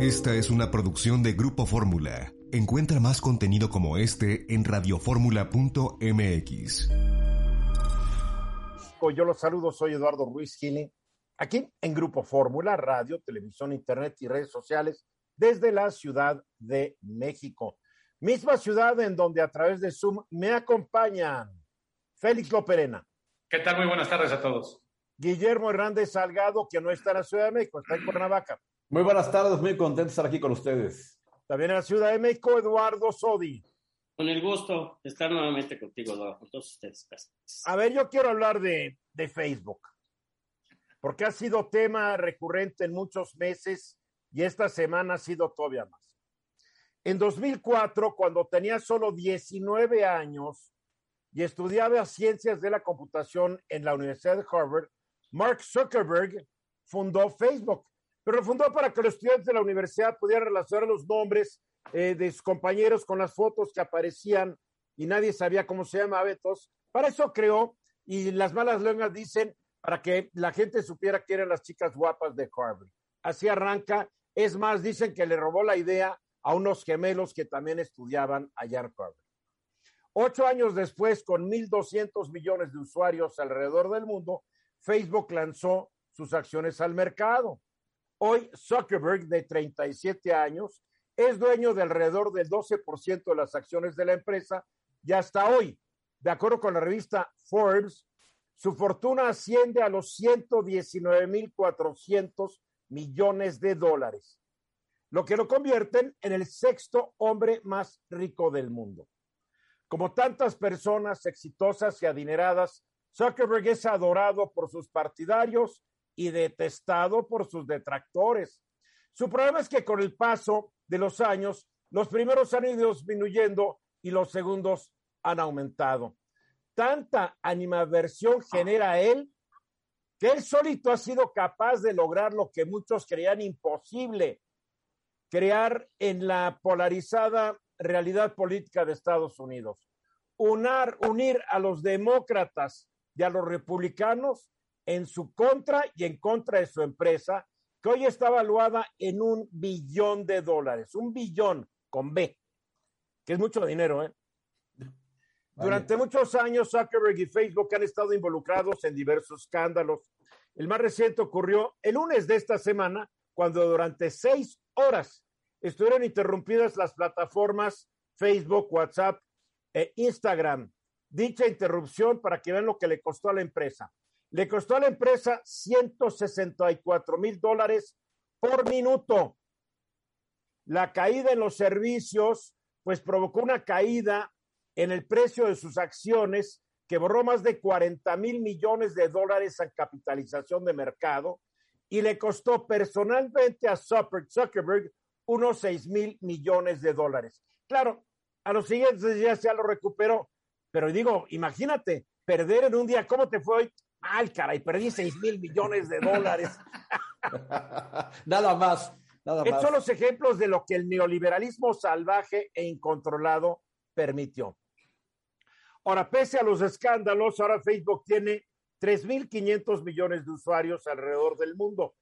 Esta es una producción de Grupo Fórmula. Encuentra más contenido como este en radioformula.mx. Yo los saludo, soy Eduardo Ruiz Gili, aquí en Grupo Fórmula, radio, televisión, internet y redes sociales desde la Ciudad de México. Misma ciudad en donde a través de Zoom me acompañan Félix Loperena. ¿Qué tal? Muy buenas tardes a todos. Guillermo Hernández Salgado, que no está en la Ciudad de México, está en Cuernavaca. Muy buenas tardes, muy contento de estar aquí con ustedes. También en la Ciudad de México, Eduardo Sodi. Con el gusto de estar nuevamente contigo, Eduardo, con todos ustedes. A ver, yo quiero hablar de, de Facebook, porque ha sido tema recurrente en muchos meses y esta semana ha sido todavía más. En 2004, cuando tenía solo 19 años y estudiaba ciencias de la computación en la Universidad de Harvard, Mark Zuckerberg fundó Facebook pero lo fundó para que los estudiantes de la universidad pudieran relacionar los nombres eh, de sus compañeros con las fotos que aparecían y nadie sabía cómo se llamaba. Entonces, para eso creó, y las malas lenguas dicen, para que la gente supiera que eran las chicas guapas de Harvard. Así arranca. Es más, dicen que le robó la idea a unos gemelos que también estudiaban allá en Harvard. Ocho años después, con 1.200 millones de usuarios alrededor del mundo, Facebook lanzó sus acciones al mercado. Hoy Zuckerberg, de 37 años, es dueño de alrededor del 12% de las acciones de la empresa y hasta hoy, de acuerdo con la revista Forbes, su fortuna asciende a los 119.400 millones de dólares, lo que lo convierten en el sexto hombre más rico del mundo. Como tantas personas exitosas y adineradas, Zuckerberg es adorado por sus partidarios y detestado por sus detractores. Su problema es que con el paso de los años, los primeros han ido disminuyendo y los segundos han aumentado. Tanta animaversión genera él que él solito ha sido capaz de lograr lo que muchos creían imposible, crear en la polarizada realidad política de Estados Unidos. Unar, unir a los demócratas y a los republicanos en su contra y en contra de su empresa, que hoy está evaluada en un billón de dólares, un billón con B, que es mucho dinero, ¿eh? Durante muchos años, Zuckerberg y Facebook han estado involucrados en diversos escándalos. El más reciente ocurrió el lunes de esta semana, cuando durante seis horas estuvieron interrumpidas las plataformas Facebook, WhatsApp e Instagram. Dicha interrupción, para que vean lo que le costó a la empresa, le costó a la empresa 164 mil dólares por minuto. La caída en los servicios, pues provocó una caída en el precio de sus acciones que borró más de 40 mil millones de dólares en capitalización de mercado y le costó personalmente a Zuckerberg unos 6 mil millones de dólares. Claro, a los siguientes días ya lo recuperó, pero digo, imagínate, perder en un día, ¿cómo te fue hoy? Ay, caray, perdí 6 mil millones de dólares. nada más, nada Estos más. son los ejemplos de lo que el neoliberalismo salvaje e incontrolado permitió. Ahora, pese a los escándalos, ahora Facebook tiene 3.500 millones de usuarios alrededor del mundo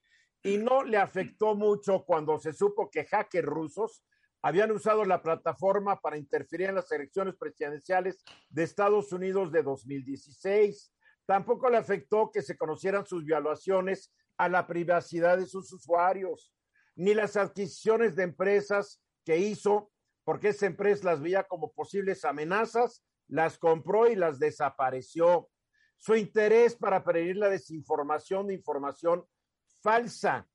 y no le afectó mucho cuando se supo que hackers rusos habían usado la plataforma para interferir en las elecciones presidenciales de Estados Unidos de 2016. Tampoco le afectó que se conocieran sus violaciones a la privacidad de sus usuarios, ni las adquisiciones de empresas que hizo, porque esa empresa las veía como posibles amenazas, las compró y las desapareció. Su interés para prevenir la desinformación de información falsa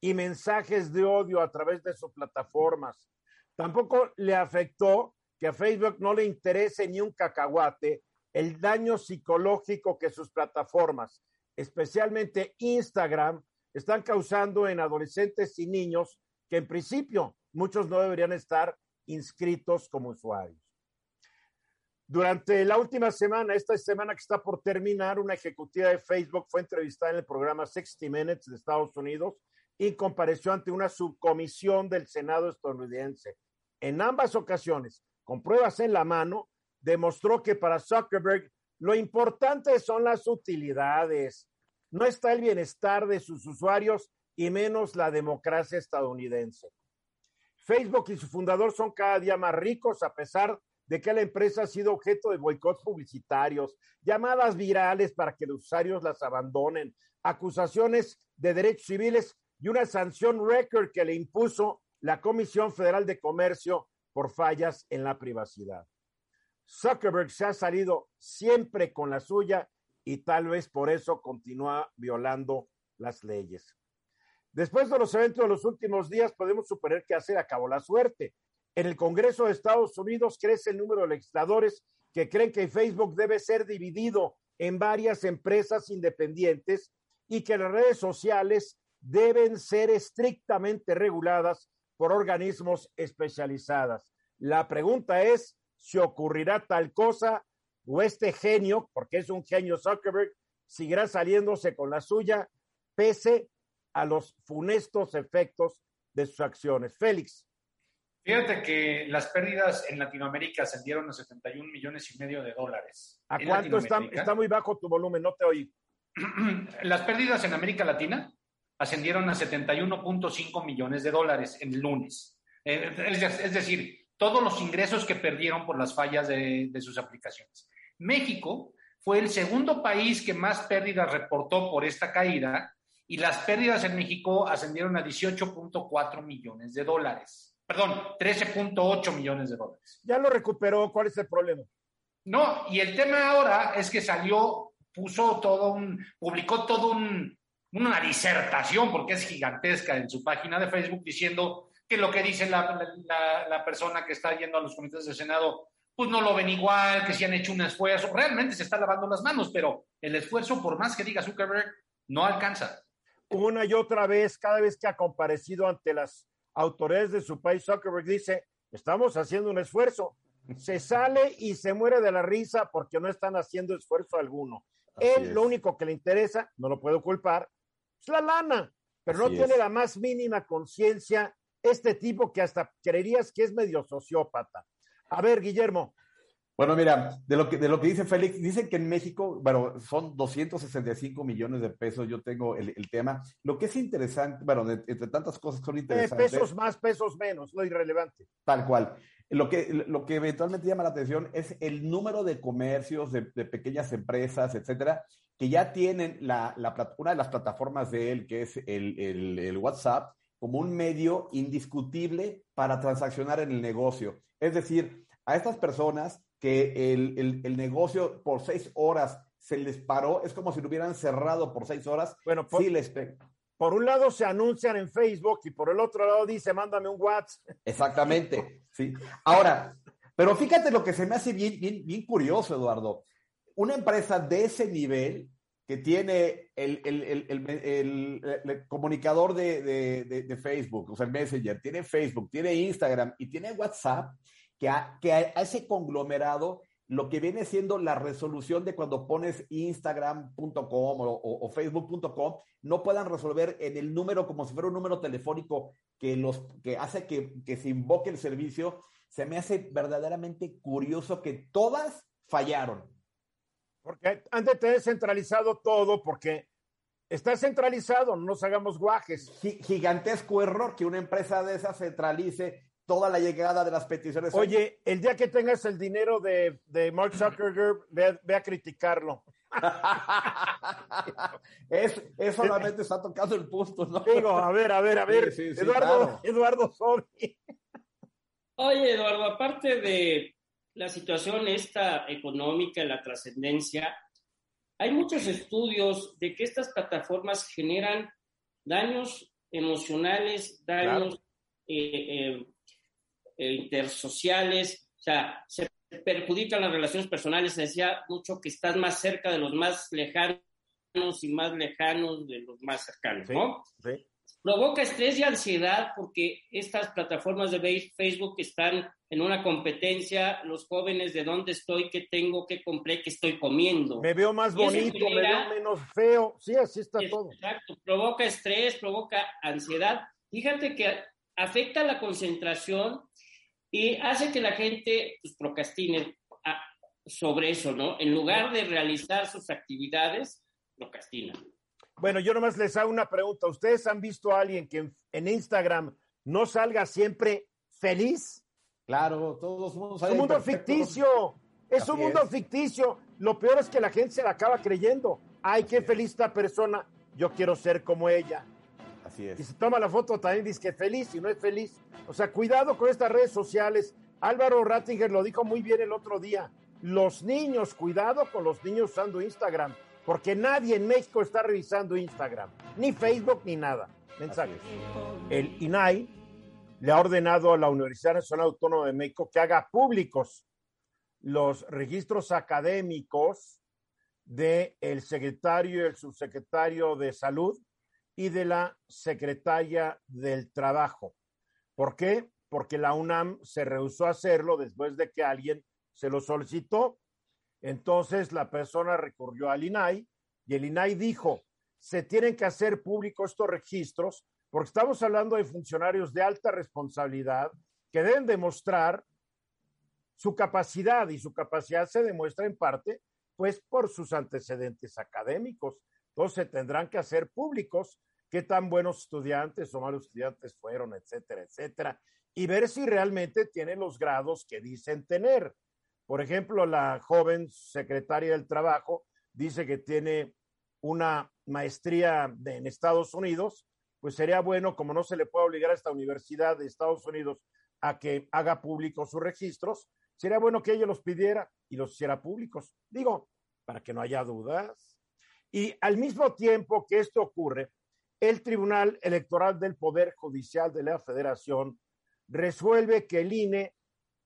y mensajes de odio a través de sus plataformas. Tampoco le afectó que a Facebook no le interese ni un cacahuate el daño psicológico que sus plataformas, especialmente Instagram, están causando en adolescentes y niños que en principio muchos no deberían estar inscritos como usuarios. Durante la última semana, esta semana que está por terminar, una ejecutiva de Facebook fue entrevistada en el programa 60 Minutes de Estados Unidos y compareció ante una subcomisión del Senado estadounidense. En ambas ocasiones, con pruebas en la mano, demostró que para Zuckerberg lo importante son las utilidades. No está el bienestar de sus usuarios y menos la democracia estadounidense. Facebook y su fundador son cada día más ricos a pesar de que la empresa ha sido objeto de boicots publicitarios, llamadas virales para que los usuarios las abandonen, acusaciones de derechos civiles y una sanción record que le impuso la Comisión Federal de Comercio por fallas en la privacidad. Zuckerberg se ha salido siempre con la suya y tal vez por eso continúa violando las leyes. Después de los eventos de los últimos días, podemos suponer que hace acabó la suerte. En el Congreso de Estados Unidos crece el número de legisladores que creen que Facebook debe ser dividido en varias empresas independientes y que las redes sociales deben ser estrictamente reguladas por organismos especializadas. La pregunta es si ocurrirá tal cosa o este genio, porque es un genio Zuckerberg, seguirá saliéndose con la suya pese a los funestos efectos de sus acciones. Félix. Fíjate que las pérdidas en Latinoamérica ascendieron a 71 millones y medio de dólares. ¿A cuánto está, está muy bajo tu volumen? No te oí. Las pérdidas en América Latina ascendieron a 71.5 millones de dólares en el lunes. Eh, es decir, todos los ingresos que perdieron por las fallas de, de sus aplicaciones. México fue el segundo país que más pérdidas reportó por esta caída y las pérdidas en México ascendieron a 18.4 millones de dólares perdón, 13.8 millones de dólares. Ya lo recuperó, ¿cuál es el problema? No, y el tema ahora es que salió, puso todo un, publicó todo un, una disertación, porque es gigantesca en su página de Facebook, diciendo que lo que dice la, la, la persona que está yendo a los comités del Senado, pues no lo ven igual, que si han hecho un esfuerzo, realmente se está lavando las manos, pero el esfuerzo, por más que diga Zuckerberg, no alcanza. Una y otra vez, cada vez que ha comparecido ante las autoridades de su país, Zuckerberg dice, estamos haciendo un esfuerzo. Se sale y se muere de la risa porque no están haciendo esfuerzo alguno. Él lo único que le interesa, no lo puedo culpar, es la lana, pero no tiene la más mínima conciencia este tipo que hasta creerías que es medio sociópata. A ver, Guillermo, bueno, mira, de lo que, de lo que dice Félix, dicen que en México, bueno, son 265 millones de pesos, yo tengo el, tema. Lo que es interesante, bueno, entre tantas cosas son interesantes. pesos más, pesos menos, lo irrelevante. Tal cual. Lo que, lo que eventualmente llama la atención es el número de comercios, de, pequeñas empresas, etcétera, que ya tienen la, la, una de las plataformas de él, que es el, el, el WhatsApp, como un medio indiscutible para transaccionar en el negocio. Es decir, a estas personas que el, el, negocio por seis horas se les paró, es como si lo hubieran cerrado por seis horas. Bueno, por, sí les por un lado se anuncian en Facebook y por el otro lado dice, mándame un WhatsApp. Exactamente, sí. Ahora, pero fíjate lo que se me hace bien, bien, bien curioso, Eduardo. Una empresa de ese nivel que tiene el, el, el comunicador de, de, Facebook, o sea, Messenger, tiene Facebook, tiene Instagram y tiene WhatsApp, que a, que a ese conglomerado lo que viene siendo la resolución de cuando pones instagram.com o, facebook.com, no puedan resolver en el número como si fuera un número telefónico que, los, que hace que, que se invoque el servicio, se me hace verdaderamente curioso que todas fallaron. Porque han de tener centralizado todo, porque está centralizado, no nos hagamos guajes. Gigantesco error que una empresa de esas centralice toda la llegada de las peticiones. Oye, el día que tengas el dinero de, de Mark Zuckerberg, ve, a criticarlo. es, es, solamente está tocando el punto, ¿no? Digo, a ver, a ver, a ver. Eduardo, Eduardo Oye, Eduardo, aparte de la situación esta económica, la trascendencia, hay muchos estudios de que estas plataformas generan daños emocionales, daños eh, eh, eh, intersociales, o sea, se perjudican las relaciones personales. Se decía mucho que estás más cerca de los más lejanos y más lejanos de los más cercanos, ¿no? Sí. Provoca estrés y ansiedad porque estas plataformas de Facebook están en una competencia, los jóvenes de dónde estoy, qué tengo, qué compré, qué estoy comiendo. Me veo más bonito, me veo menos feo, sí, así está todo. Exacto, provoca estrés, provoca ansiedad. Fíjate que afecta la concentración y hace que la gente pues, procrastine ah, sobre eso, ¿no? En lugar de realizar sus actividades, procrastina. Bueno, yo nomás les hago una pregunta. ¿Ustedes han visto a alguien que en, Instagram no salga siempre feliz? Claro, todos mundo Es un mundo ficticio. Es un mundo ficticio. Lo peor es que la gente se la acaba creyendo. Ay, qué feliz esta persona. Yo quiero ser como ella. Así es. Y se toma la foto también dice que feliz y no es feliz. O sea, cuidado con estas redes sociales. Álvaro Rattinger lo dijo muy bien el otro día. Los niños, cuidado con los niños usando Instagram porque nadie en México está revisando Instagram, ni Facebook, ni nada. Mensajes. El INAI le ha ordenado a la Universidad Nacional Autónoma de México que haga públicos los registros académicos del el secretario y el subsecretario de Salud y de la secretaria del Trabajo. ¿Por qué? Porque la UNAM se rehusó a hacerlo después de que alguien se lo solicitó entonces la persona recurrió al INAI y el INAI dijo, se tienen que hacer públicos estos registros porque estamos hablando de funcionarios de alta responsabilidad que deben demostrar su capacidad y su capacidad se demuestra en parte pues por sus antecedentes académicos. Entonces tendrán que hacer públicos qué tan buenos estudiantes o malos estudiantes fueron, etcétera, etcétera, y ver si realmente tienen los grados que dicen tener. Por ejemplo, la joven secretaria del Trabajo dice que tiene una maestría en Estados Unidos, pues sería bueno, como no se le puede obligar a esta universidad de Estados Unidos a que haga públicos sus registros, sería bueno que ella los pidiera y los hiciera públicos. Digo, para que no haya dudas. Y al mismo tiempo que esto ocurre, el Tribunal Electoral del Poder Judicial de la Federación resuelve que el INE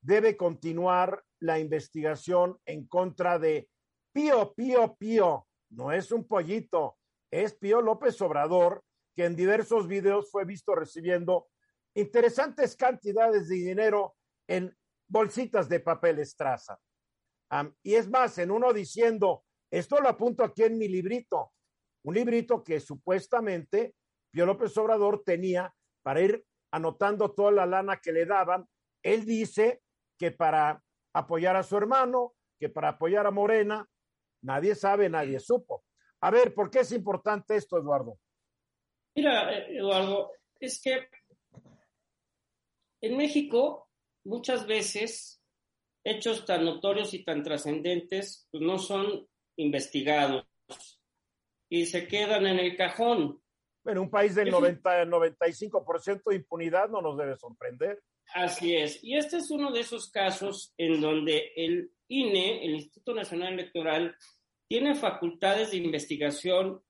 debe continuar la investigación en contra de Pío, Pío, Pío. No es un pollito, es Pío López Obrador, que en diversos videos fue visto recibiendo interesantes cantidades de dinero en bolsitas de papel estraza. y es más, en uno diciendo, esto lo apunto aquí en mi librito, un librito que supuestamente Pío López Obrador tenía para ir anotando toda la lana que le daban. Él dice que para apoyar a su hermano, que para apoyar a Morena, nadie sabe, nadie supo. A ver, ¿por qué es importante esto, Eduardo? Mira, eh, Eduardo, es que en México muchas veces hechos tan notorios y tan trascendentes pues, no son investigados y se quedan en el cajón. Bueno, un país del 90, 95% de impunidad no nos debe sorprender. Así es. Y este es uno de esos casos en donde el INE, el Instituto Nacional Electoral, tiene facultades de investigación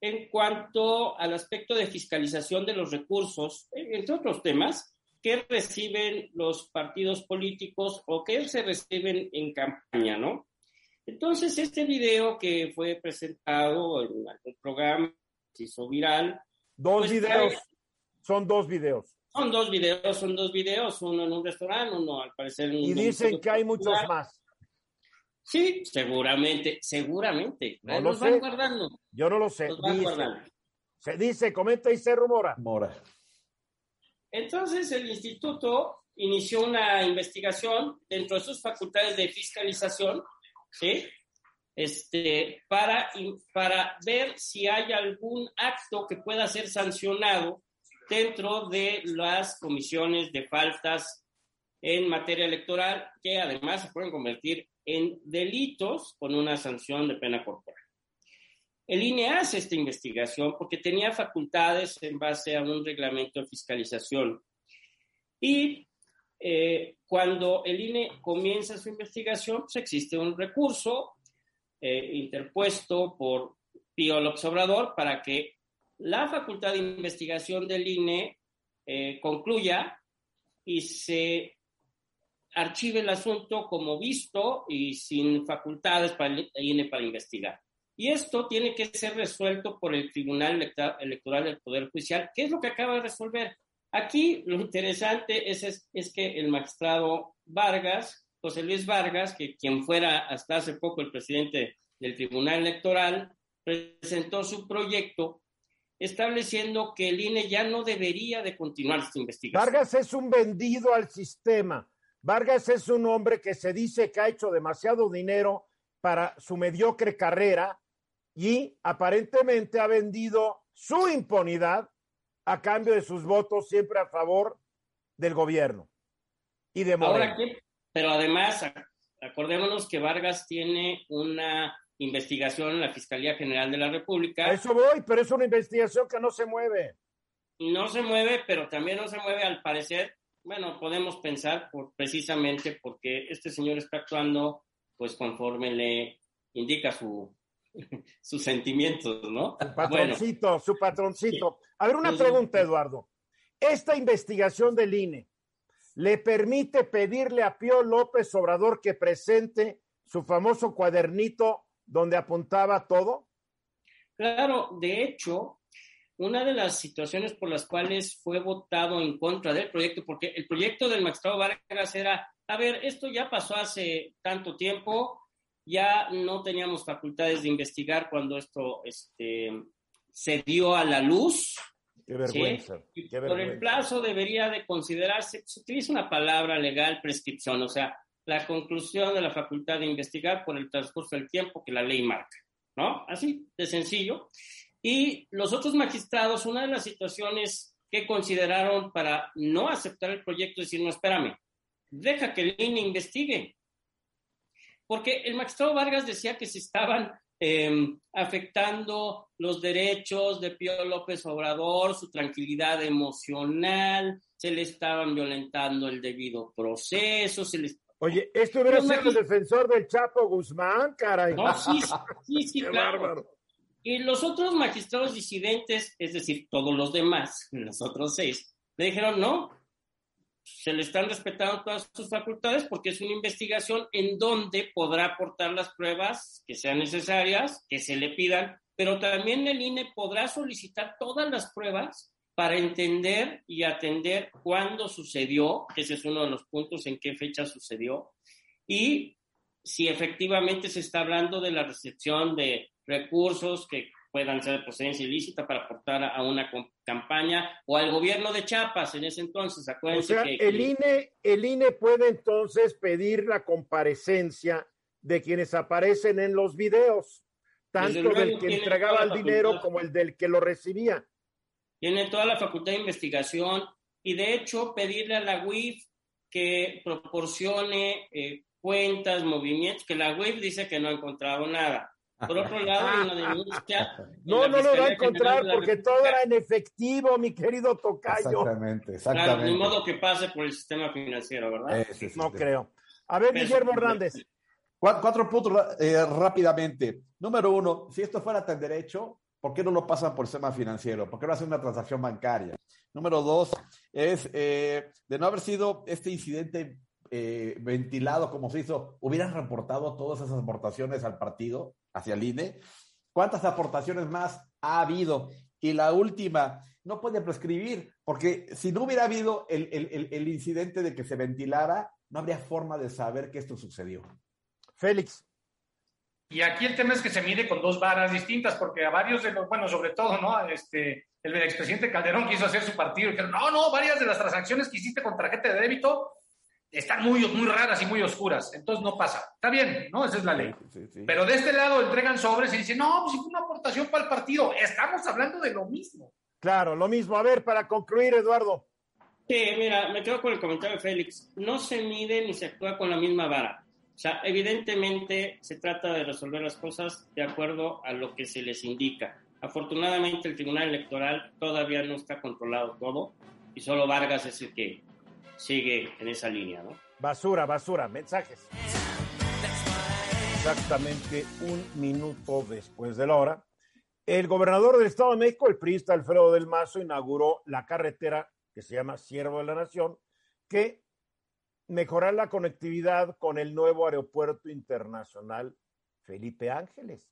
en cuanto al aspecto de fiscalización de los recursos, entre otros temas, que reciben los partidos políticos o que se reciben en campaña, ¿no? Entonces, este video que fue presentado en algún programa, se hizo viral. Dos pues, videos, son dos videos. Son dos videos, son dos videos, uno en un restaurante, uno al parecer en un... Y dicen que hay muchos más. Sí, seguramente, seguramente. No lo sé. guardando. Yo no lo sé. se dice, comenta y se rumora. Mora. Entonces el instituto inició una investigación dentro de sus facultades de fiscalización, ¿sí? Este, para, para ver si hay algún acto que pueda ser sancionado dentro de las comisiones de faltas en materia electoral, que además se pueden convertir en delitos con una sanción de pena corporal. El INE hace esta investigación porque tenía facultades en base a un reglamento de fiscalización. Y eh, cuando el INE comienza su investigación, pues existe un recurso eh, interpuesto por Pío López Obrador para que la facultad de investigación del INE eh, concluya y se archive el asunto como visto y sin facultades para el INE para investigar. Y esto tiene que ser resuelto por el Tribunal Electoral del Poder Judicial, que es lo que acaba de resolver. Aquí lo interesante es, es, que el magistrado Vargas, José Luis Vargas, que quien fuera hasta hace poco el presidente del Tribunal Electoral, presentó su proyecto estableciendo que el INE ya no debería de continuar esta investigación. Vargas es un vendido al sistema. Vargas es un hombre que se dice que ha hecho demasiado dinero para su mediocre carrera y aparentemente ha vendido su impunidad a cambio de sus votos siempre a favor del gobierno y de. Ahora, pero además, acordémonos que Vargas tiene una investigación en la Fiscalía General de la República. A eso voy, pero es una investigación que no se mueve. No se mueve, pero también no se mueve al parecer. Bueno, podemos pensar por, precisamente porque este señor está actuando pues conforme le indica su, sus sentimientos, ¿no? Su patroncito, su patroncito. A ver, una pregunta, Eduardo. Esta investigación del INE le permite pedirle a Pío López Obrador que presente su famoso cuadernito donde apuntaba todo? Claro, de hecho, una de las situaciones por las cuales fue votado en contra del proyecto, porque el proyecto del magistrado Vargas era, a ver, esto ya pasó hace tanto tiempo, ya no teníamos facultades de investigar cuando esto este, se dio a la luz. Qué vergüenza. Por el plazo debería de considerarse, se utiliza una palabra legal, prescripción, o sea, la conclusión de la facultad de investigar por el transcurso del tiempo que la ley marca, ¿no? Así de sencillo. Y los otros magistrados, una de las situaciones que consideraron para no aceptar el proyecto decir, no, espérame, deja que el INE investigue. Porque el magistrado Vargas decía que se estaban em, afectando los derechos de Pío López Obrador, su tranquilidad emocional, se le estaban violentando el debido proceso, se les Oye, esto hubiera sido el defensor del Chapo Guzmán, caray. No, sí, sí, sí, claro. Y los otros magistrados disidentes, es decir, todos los demás, los otros seis, le dijeron, no, se le están respetando todas sus facultades porque es una investigación en donde podrá aportar las pruebas que sean necesarias, que se le pidan, pero también el INE podrá solicitar todas las pruebas para entender y atender cuándo sucedió, ese es uno de los puntos en qué fecha sucedió, y si efectivamente se está hablando de la recepción de recursos que puedan ser de procedencia ilícita para aportar a una campaña o al gobierno de Chiapas en ese entonces. Acuérdense o sea, el, INE, el INE puede entonces pedir la comparecencia de quienes aparecen en los videos, tanto del que entregaba el dinero como el del que lo recibía tiene toda la facultad de investigación y de hecho pedirle a la UIF que proporcione eh, cuentas, movimientos, que la UIF dice que no ha encontrado nada. Por otro lado, hay una denuncia. No, no lo va a encontrar porque todo era en efectivo, mi querido Tocayo. Exactamente, exactamente. Claro, ni modo que pase por el sistema financiero, ¿verdad? no creo. A ver, Guillermo Hernández. Cuatro, puntos eh, rápidamente. Número uno, si esto fuera tan derecho, ¿Por qué no lo pasan por sistema financiero? ¿Por qué no hacen una transacción bancaria? Número dos es, eh, de no haber sido este incidente eh, ventilado como se hizo, hubieran reportado todas esas aportaciones al partido, hacia el INE. ¿Cuántas aportaciones más ha habido? Y la última, no puede prescribir, porque si no hubiera habido el, el, el incidente de que se ventilara, no habría forma de saber que esto sucedió. Félix. Y aquí el tema es que se mide con dos varas distintas, porque a varios de los, bueno, sobre todo, ¿no? Este, el expresidente Calderón quiso hacer su partido y dijeron, no, no, varias de las transacciones que hiciste con tarjeta de débito están muy, muy raras y muy oscuras, entonces no pasa. Está bien, ¿no? Esa es la ley. Pero de este lado entregan sobres y dicen, no, pues fue una aportación para el partido. Estamos hablando de lo mismo. Claro, lo mismo. A ver, para concluir, Eduardo. Sí, mira, me quedo con el comentario de Félix. No se mide ni se actúa con la misma vara. Sea, evidentemente se trata de resolver las cosas de acuerdo a lo que se les indica. Afortunadamente el Tribunal Electoral todavía no está controlado todo y solo Vargas es el que sigue en esa línea, ¿no? Basura, basura, mensajes. Exactamente un minuto después de la hora, el gobernador del Estado de México, el priista Alfredo del Mazo, inauguró la carretera que se llama Siervo de la Nación, que mejorar la conectividad con el nuevo aeropuerto internacional Felipe Ángeles.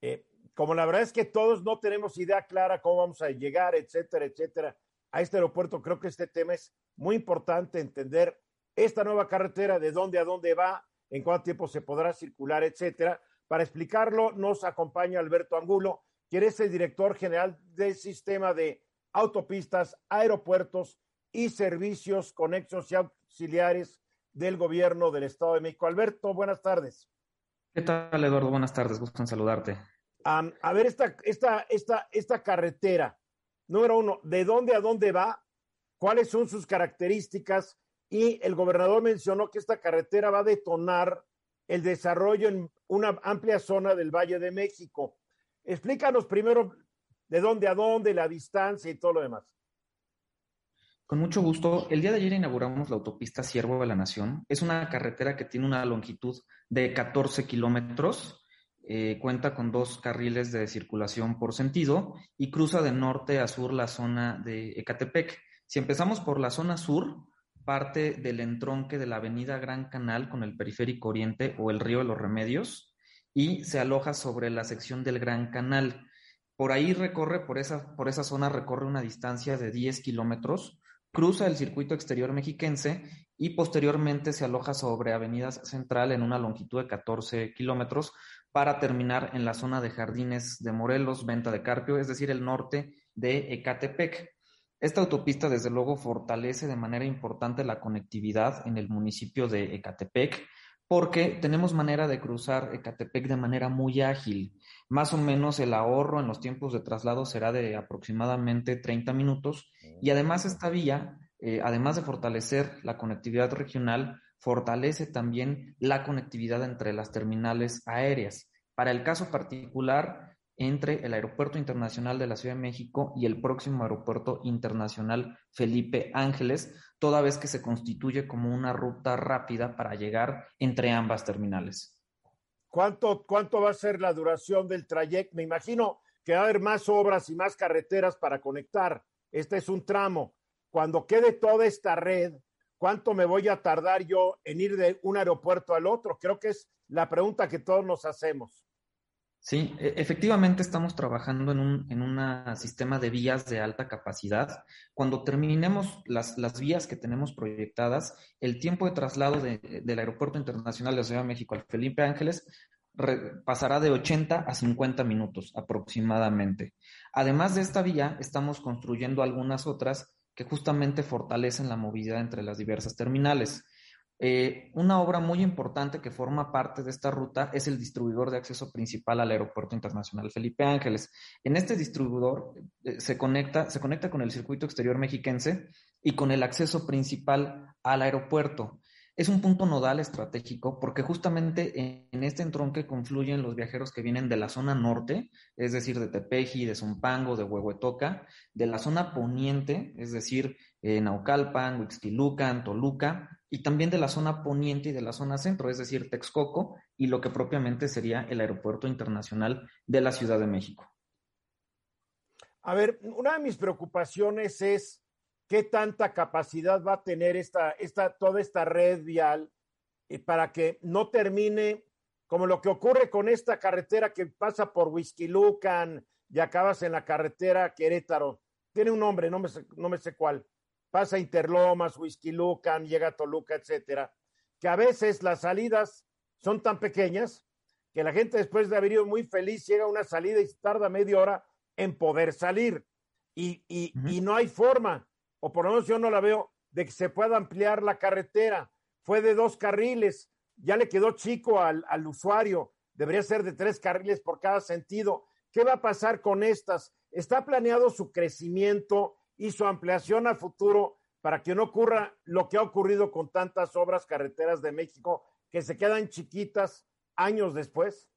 Eh, como la verdad es que todos no tenemos idea clara cómo vamos a llegar, etcétera, etcétera, a este aeropuerto, creo que este tema es muy importante entender esta nueva carretera, de dónde a dónde va, en cuánto tiempo se podrá circular, etcétera. Para explicarlo, nos acompaña Alberto Angulo, quien es el director general del sistema de autopistas, aeropuertos y servicios conexos y auxiliares del gobierno del Estado de México. Alberto, buenas tardes. ¿Qué tal, Eduardo? Buenas tardes, gusto en saludarte. a ver, esta, esta, esta, esta carretera, número uno, ¿de dónde a dónde va? ¿Cuáles son sus características? Y el gobernador mencionó que esta carretera va a detonar el desarrollo en una amplia zona del Valle de México. Explícanos primero de dónde a dónde, la distancia y todo lo demás. Con mucho gusto. El día de ayer inauguramos la autopista Siervo de la Nación. Es una carretera que tiene una longitud de 14 kilómetros, eh, cuenta con dos carriles de circulación por sentido y cruza de norte a sur la zona de Ecatepec. Si empezamos por la zona sur, parte del entronque de la avenida Gran Canal con el periférico oriente o el río de los Remedios y se aloja sobre la sección del Gran Canal. Por ahí recorre, por esa, por esa zona recorre una distancia de 10 kilómetros, cruza el circuito exterior mexiquense y posteriormente se aloja sobre Avenida Central en una longitud de 14 kilómetros para terminar en la zona de Jardines de Morelos, Venta de Carpio, es decir, el norte de Ecatepec. Esta autopista, desde luego, fortalece de manera importante la conectividad en el municipio de Ecatepec, porque tenemos manera de cruzar Ecatepec de manera muy ágil. Más o menos el ahorro en los tiempos de traslado será de aproximadamente 30 minutos y además esta vía, eh, además de fortalecer la conectividad regional, fortalece también la conectividad entre las terminales aéreas. Para el caso particular, entre el Aeropuerto Internacional de la Ciudad de México y el próximo Aeropuerto Internacional Felipe Ángeles, toda vez que se constituye como una ruta rápida para llegar entre ambas terminales. ¿Cuánto, cuánto va a ser la duración del trayecto? Me imagino que va a haber más obras y más carreteras para conectar. Este es un tramo. Cuando quede toda esta red, ¿cuánto me voy a tardar yo en ir de un aeropuerto al otro? Creo que es la pregunta que todos nos hacemos. Sí, e, efectivamente estamos trabajando en un en sistema de vías de alta capacidad. Cuando terminemos las, las vías que tenemos proyectadas, el tiempo de traslado del Aeropuerto Internacional de la Ciudad de México al Felipe Ángeles pasará de 80 a 50 minutos aproximadamente. Además de esta vía, estamos construyendo algunas otras que justamente fortalecen la movilidad entre las diversas terminales. Eh, una obra muy importante que forma parte de esta ruta es el distribuidor de acceso principal al Aeropuerto Internacional Felipe Ángeles. En este distribuidor eh, se, conecta, se conecta con el circuito exterior mexiquense y con el acceso principal al aeropuerto. Es un punto nodal estratégico porque justamente en, este entronque confluyen los viajeros que vienen de la zona norte, es decir, de Tepeji, de Zumpango, de Huehuetoca, de la zona poniente, es decir, eh, Naucalpan, Huixquilucan, Toluca, y también de la zona poniente y de la zona centro, es decir, Texcoco y lo que propiamente sería el Aeropuerto Internacional de la Ciudad de México. A ver, una de mis preocupaciones es qué tanta capacidad va a tener esta, esta, toda esta red vial eh, para que no termine como lo que ocurre con esta carretera que pasa por Huixquilucan y acabas en la carretera Querétaro. Tiene un nombre, no me no me sé cuál pasa Interlomas, Whisky Lucan, llega a Toluca, etcétera, que a veces las salidas son tan pequeñas que la gente después de haber ido muy feliz llega a una salida y tarda media hora en poder salir. Y, y, no hay forma, o por lo menos yo no la veo, de que se pueda ampliar la carretera. Fue de dos carriles, ya le quedó chico al, al usuario, debería ser de tres carriles por cada sentido. ¿Qué va a pasar con estas? ¿Está planeado su crecimiento? Y su ampliación a futuro para que no ocurra lo que ha ocurrido con tantas obras carreteras de México que se quedan chiquitas años después?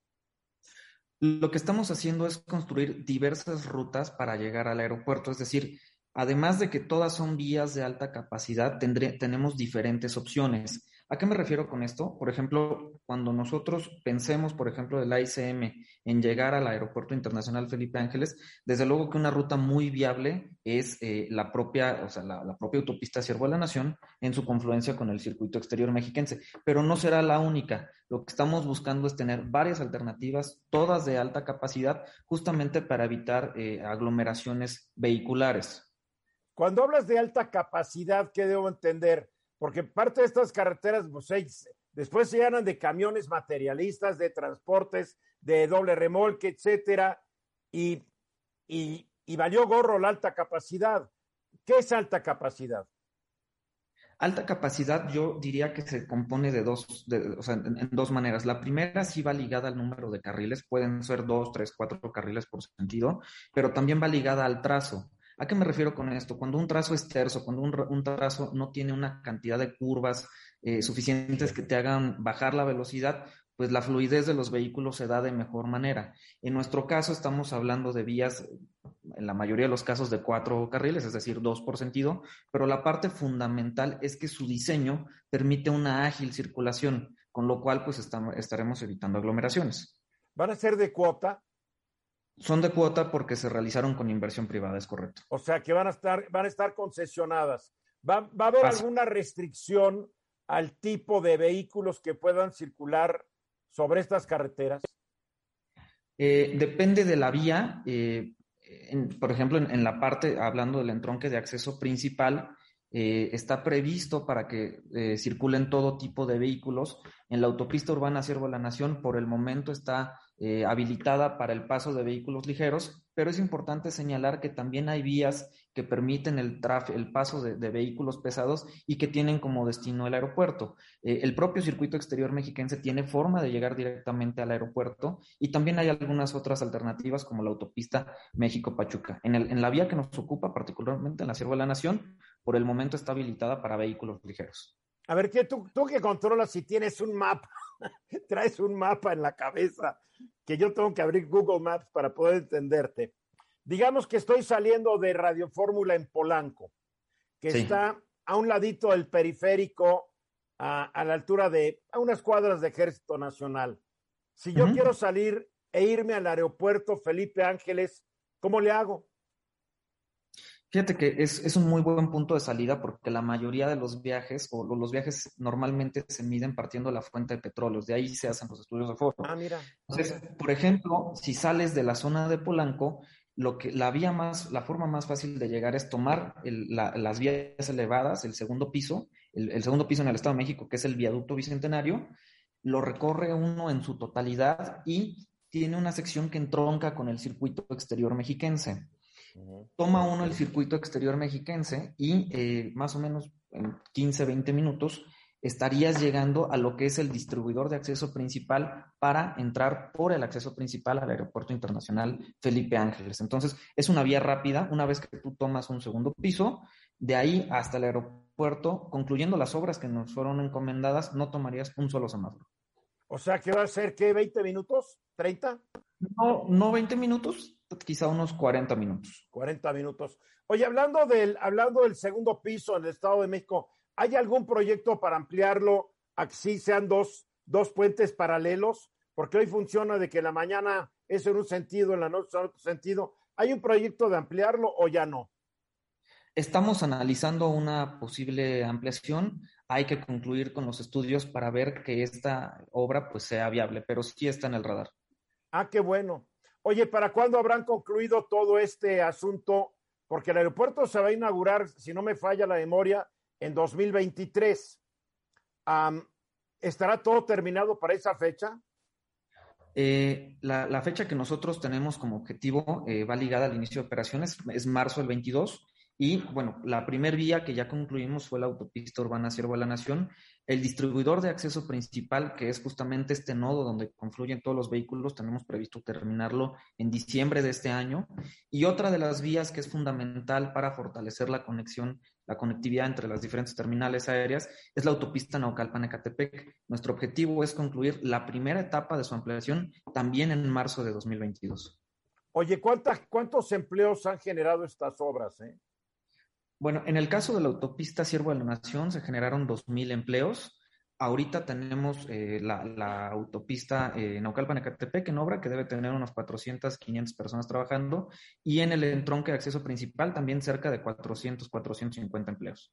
Lo que estamos haciendo es construir diversas rutas para llegar al aeropuerto, es decir, además de que todas son vías de alta capacidad, tenemos diferentes opciones. ¿A qué me refiero con esto? Por ejemplo, cuando nosotros pensemos, por ejemplo, del ICM en llegar al Aeropuerto Internacional Felipe Ángeles, desde luego que una ruta muy viable es eh, la propia, o sea, la, propia autopista Ciervo de la Nación en su confluencia con el circuito exterior mexiquense, pero no será la única. Lo que estamos buscando es tener varias alternativas, todas de alta capacidad, justamente para evitar eh, aglomeraciones vehiculares. Cuando hablas de alta capacidad, ¿qué debo entender? Porque parte de estas carreteras, pues, después se llenan de camiones materialistas, de transportes, de doble remolque, etcétera, y, valió gorro la alta capacidad. ¿Qué es alta capacidad? Alta capacidad yo diría que se compone de dos, o sea, en, dos maneras. La primera sí va ligada al número de carriles, pueden ser dos, tres, cuatro carriles por sentido, pero también va ligada al trazo. ¿A qué me refiero con esto? Cuando un trazo es terso, cuando un, trazo no tiene una cantidad de curvas eh, suficientes que te hagan bajar la velocidad, pues la fluidez de los vehículos se da de mejor manera. En nuestro caso estamos hablando de vías, en la mayoría de los casos, de cuatro carriles, es decir, dos por sentido, pero la parte fundamental es que su diseño permite una ágil circulación, con lo cual pues estaremos evitando aglomeraciones. ¿Van a ser de cuota? Son de cuota porque se realizaron con inversión privada, es correcto. O sea que van a estar, van a estar concesionadas. ¿Va, va a haber alguna restricción al tipo de vehículos que puedan circular sobre estas carreteras? Eh, depende de la vía. Eh, por ejemplo, en, la parte, hablando del entronque de acceso principal, eh, está previsto para que circulen todo tipo de vehículos. En la autopista urbana Siervo de la Nación, por el momento está habilitada para el paso de vehículos ligeros, pero es importante señalar que también hay vías que permiten el, el paso de, vehículos pesados y que tienen como destino el aeropuerto. Eh, el propio circuito exterior mexiquense tiene forma de llegar directamente al aeropuerto y también hay algunas otras alternativas como la autopista México-Pachuca. En, en la vía que nos ocupa, particularmente en la Sierva de la Nación, por el momento está habilitada para vehículos ligeros. A ver, ¿qué, tú, tú que controlas si tienes un mapa, traes un mapa en la cabeza, que yo tengo que abrir Google Maps para poder entenderte. Digamos que estoy saliendo de Radio Fórmula en Polanco, que está a un ladito del periférico, a, la altura de a unas cuadras de Ejército Nacional. Si yo quiero salir e irme al aeropuerto Felipe Ángeles, ¿cómo le hago? Fíjate que es, un muy buen punto de salida porque la mayoría de los viajes o los viajes normalmente se miden partiendo de la fuente de petróleo, de ahí se hacen los estudios de foro. Ah, mira. Entonces, por ejemplo, si sales de la zona de Polanco, lo que la vía más, la forma más fácil de llegar es tomar las vías elevadas, el segundo piso, el, el, segundo piso en el Estado de México, que es el viaducto bicentenario, lo recorre uno en su totalidad y tiene una sección que entronca con el circuito exterior mexiquense. Toma uno el circuito exterior mexiquense y eh, más o menos en 15, 20 minutos estarías llegando a lo que es el distribuidor de acceso principal para entrar por el acceso principal al Aeropuerto Internacional Felipe Ángeles. Entonces, es una vía rápida. Una vez que tú tomas un segundo piso, de ahí hasta el aeropuerto, concluyendo las obras que nos fueron encomendadas, no tomarías un solo semáforo. O sea, que va a ser, ¿qué? ¿20 minutos? ¿30? No, no 20 minutos, quizá unos 40 minutos. 40 minutos. Oye, hablando del, hablando del segundo piso en el Estado de México, ¿hay algún proyecto para ampliarlo a que sí sean dos, dos puentes paralelos? Porque hoy funciona de que en la mañana es en un sentido, en la noche en otro sentido. ¿Hay un proyecto de ampliarlo o ya no? Estamos analizando una posible ampliación. Hay que concluir con los estudios para ver que esta obra pues sea viable, pero sí está en el radar. Ah, qué bueno. Oye, ¿para cuándo habrán concluido todo este asunto? Porque el aeropuerto se va a inaugurar, si no me falla la memoria, en 2023. ¿Estará todo terminado para esa fecha? Eh, la, fecha que nosotros tenemos como objetivo eh, va ligada al inicio de operaciones, es marzo del 22. Y bueno, la primer vía que ya concluimos fue la autopista urbana Siervo de la Nación. El distribuidor de acceso principal, que es justamente este nodo donde confluyen todos los vehículos, tenemos previsto terminarlo en diciembre de este año. Y otra de las vías que es fundamental para fortalecer la conexión, la conectividad entre las diferentes terminales aéreas, es la autopista Naucalpan-Ecatepec. Nuestro objetivo es concluir la primera etapa de su ampliación también en marzo de 2022. Oye, ¿cuántos empleos han generado estas obras? Eh? Bueno, en el caso de la autopista Siervo de la Nación se generaron 2.000 empleos. Ahorita tenemos eh, la, autopista eh, Naucalpan-Ecatepec en obra que debe tener unas 400, 500 personas trabajando y en el entronque de acceso principal también cerca de 400, 450 empleos.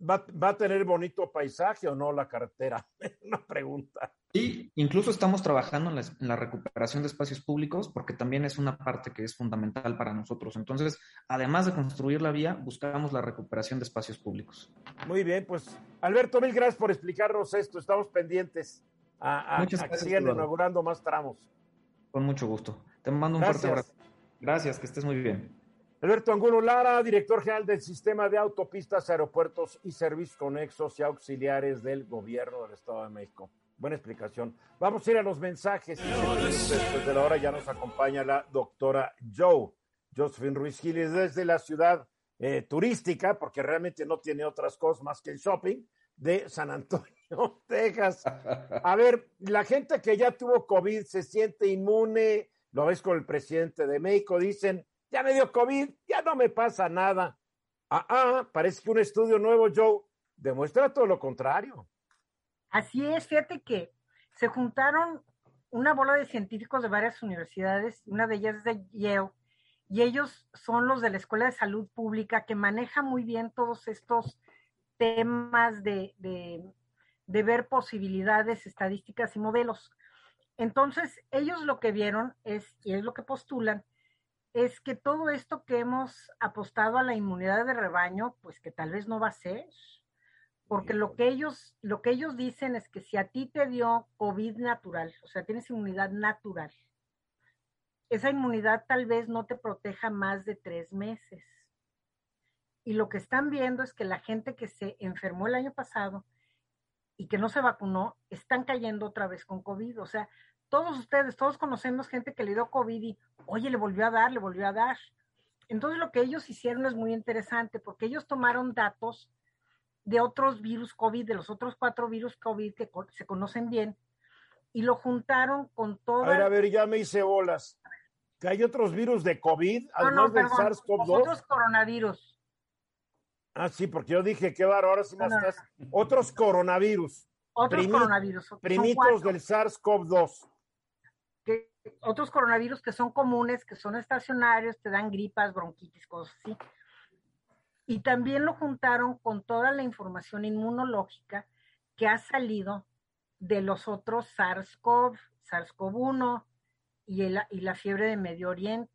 ¿Va, ¿va, a tener bonito paisaje o no la carretera? Una pregunta. Sí, incluso estamos trabajando en la, recuperación de espacios públicos porque también es una parte que es fundamental para nosotros. Entonces, además de construir la vía, buscamos la recuperación de espacios públicos. Muy bien, pues Alberto, mil gracias por explicarnos esto. Estamos pendientes a, a, que sigan inaugurando más tramos. Con mucho gusto. Te mando un fuerte abrazo. Gracias, que estés muy bien. Alberto Angulo Lara, director general del Sistema de Autopistas, Aeropuertos y Servicios Conexos y Auxiliares del Gobierno del Estado de México. Buena explicación. Vamos a ir a los mensajes. Después de la hora ya nos acompaña la doctora Joe, Josephine Ruiz Giles, desde la ciudad eh, turística, porque realmente no tiene otras cosas más que el shopping, de San Antonio, Texas. A ver, la gente que ya tuvo COVID se siente inmune, lo ves con el presidente de México, dicen, ya me dio COVID, ya no me pasa nada. Ah, ah, parece que un estudio nuevo, Joe, demuestra todo lo contrario. Así es, fíjate que se juntaron una bola de científicos de varias universidades, una de ellas es de Yale, y ellos son los de la Escuela de Salud Pública que maneja muy bien todos estos temas de, de, de ver posibilidades, estadísticas y modelos. Entonces, ellos lo que vieron es, y es lo que postulan, es que todo esto que hemos apostado a la inmunidad de rebaño, pues que tal vez no va a ser, porque lo que ellos, lo que ellos dicen es que si a ti te dio COVID natural, o sea, tienes inmunidad natural, esa inmunidad tal vez no te proteja más de tres meses. Y lo que están viendo es que la gente que se enfermó el año pasado y que no se vacunó, están cayendo otra vez con COVID. O sea, todos ustedes, todos conocemos gente que le dio COVID y, oye, le volvió a dar, le volvió a dar. Entonces lo que ellos hicieron es muy interesante porque ellos tomaron datos de otros virus COVID, de los otros cuatro virus COVID que se conocen bien, y lo juntaron con todo. A ver, a ver, ya me hice bolas. ¿Que hay otros virus de COVID, no, además no, del SARS-CoV-2? Otros coronavirus. Ah, sí, porque yo dije, qué bárbaro, ahora sí me no, estás... Otros coronavirus. Otros Primi coronavirus. Primitos del SARS-CoV-2 que otros coronavirus que son comunes, que son estacionarios, te dan gripas, bronquitis, cosas así. Y también lo juntaron con toda la información inmunológica que ha salido de los otros SARS-CoV, SARS-CoV-1 y, y la fiebre de Medio Oriente.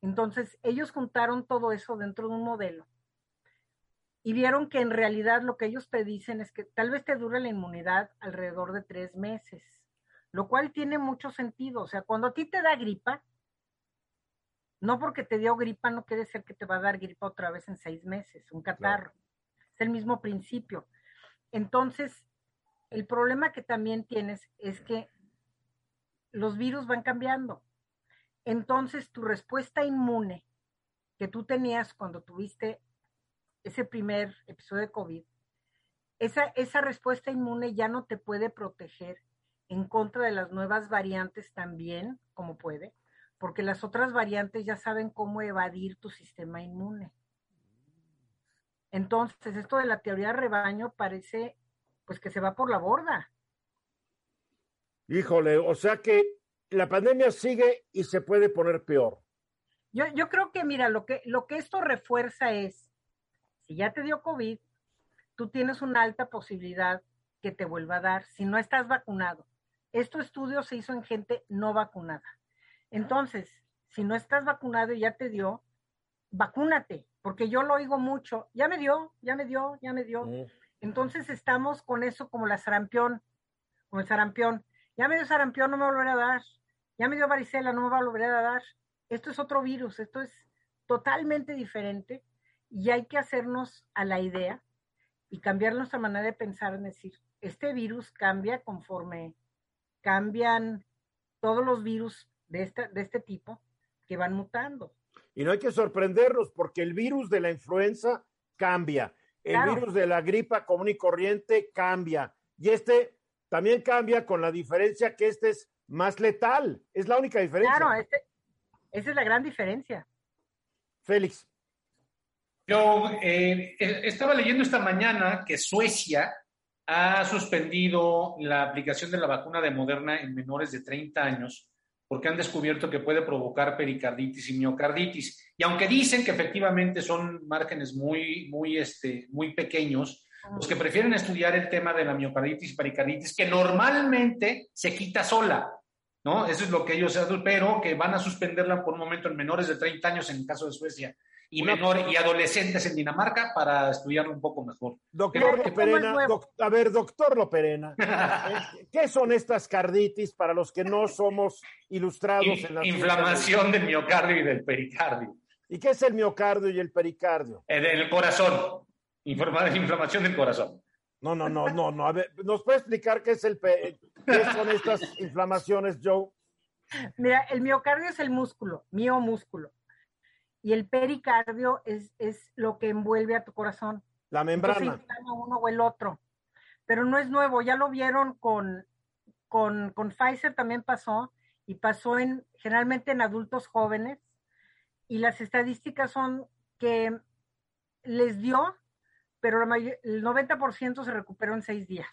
Entonces, ellos juntaron todo eso dentro de un modelo y vieron que en realidad lo que ellos te dicen es que tal vez te dure la inmunidad alrededor de tres meses lo cual tiene mucho sentido. O sea, cuando a ti te da gripa, no porque te dio gripa no quiere ser que te va a dar gripa otra vez en seis meses, un catarro. Claro. Es el mismo principio. Entonces, el problema que también tienes es que los virus van cambiando. Entonces, tu respuesta inmune que tú tenías cuando tuviste ese primer episodio de COVID, esa, esa respuesta inmune ya no te puede proteger en contra de las nuevas variantes también, como puede, porque las otras variantes ya saben cómo evadir tu sistema inmune. Entonces, esto de la teoría de rebaño parece pues que se va por la borda. Híjole, o sea que la pandemia sigue y se puede poner peor. Yo, yo creo que, mira, lo que, lo que esto refuerza es, si ya te dio COVID, tú tienes una alta posibilidad que te vuelva a dar si no estás vacunado. Este estudio se hizo en gente no vacunada. Entonces, si no estás vacunado y ya te dio, vacúnate, porque yo lo oigo mucho. Ya me dio, ya me dio, ya me dio. Entonces estamos con eso como la sarampión, como el sarampión. Ya me dio sarampión, no me volverá a dar. Ya me dio varicela, no me va a volver a dar. Esto es otro virus, esto es totalmente diferente y hay que hacernos a la idea y cambiar nuestra manera de pensar en decir, este virus cambia conforme cambian todos los virus de este, de este tipo que van mutando. Y no hay que sorprendernos porque el virus de la influenza cambia, el claro. virus de la gripa común y corriente cambia. Y este también cambia con la diferencia que este es más letal. Es la única diferencia. Claro, este, esa es la gran diferencia. Félix. Yo eh, estaba leyendo esta mañana que Suecia ha suspendido la aplicación de la vacuna de Moderna en menores de 30 años porque han descubierto que puede provocar pericarditis y miocarditis. Y aunque dicen que efectivamente son márgenes muy, muy, este, muy pequeños, los que prefieren estudiar el tema de la miocarditis y pericarditis, que normalmente se quita sola, ¿no? Eso es lo que ellos, pero que van a suspenderla por un momento en menores de 30 años en el caso de Suecia y menores y adolescentes en Dinamarca para estudiar un poco mejor. Doctor Loperena, doc, a ver, doctor Loperena, eh, ¿qué son estas carditis para los que no somos ilustrados In, en la Inflamación del miocardio y del pericardio. ¿Y qué es el miocardio y el pericardio? El, el corazón. Informa- inflamación del corazón. No, no, no, no, no. A ver, ¿nos puede explicar qué es el pe- qué son estas inflamaciones, Joe? Mira, el miocardio es el músculo, miomúsculo. Y el pericardio es, es lo que envuelve a tu corazón. La Entonces membrana. inflama uno o el otro. Pero no es nuevo, ya lo vieron con, con, con Pfizer también pasó, y pasó en generalmente en adultos jóvenes, y las estadísticas son que les dio, pero el 90% se recuperó en seis días.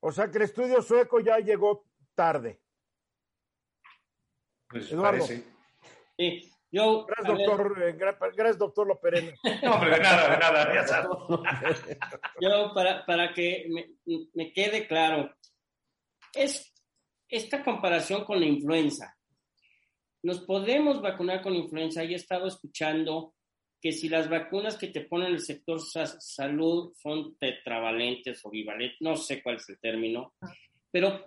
O sea que el estudio sueco ya llegó tarde. Pues Eduardo. parece. Sí, yo, Gracias, doctor, eh, gra- gracias, doctor Loperena. No, hombre, de nada, de nada, ya sabes. yo para, para que me, me quede claro, es esta comparación con la influenza. Nos podemos vacunar con influenza. Yo he estado escuchando que si las vacunas que te ponen el sector sa- salud son tetravalentes o bivalentes, no sé cuál es el término, pero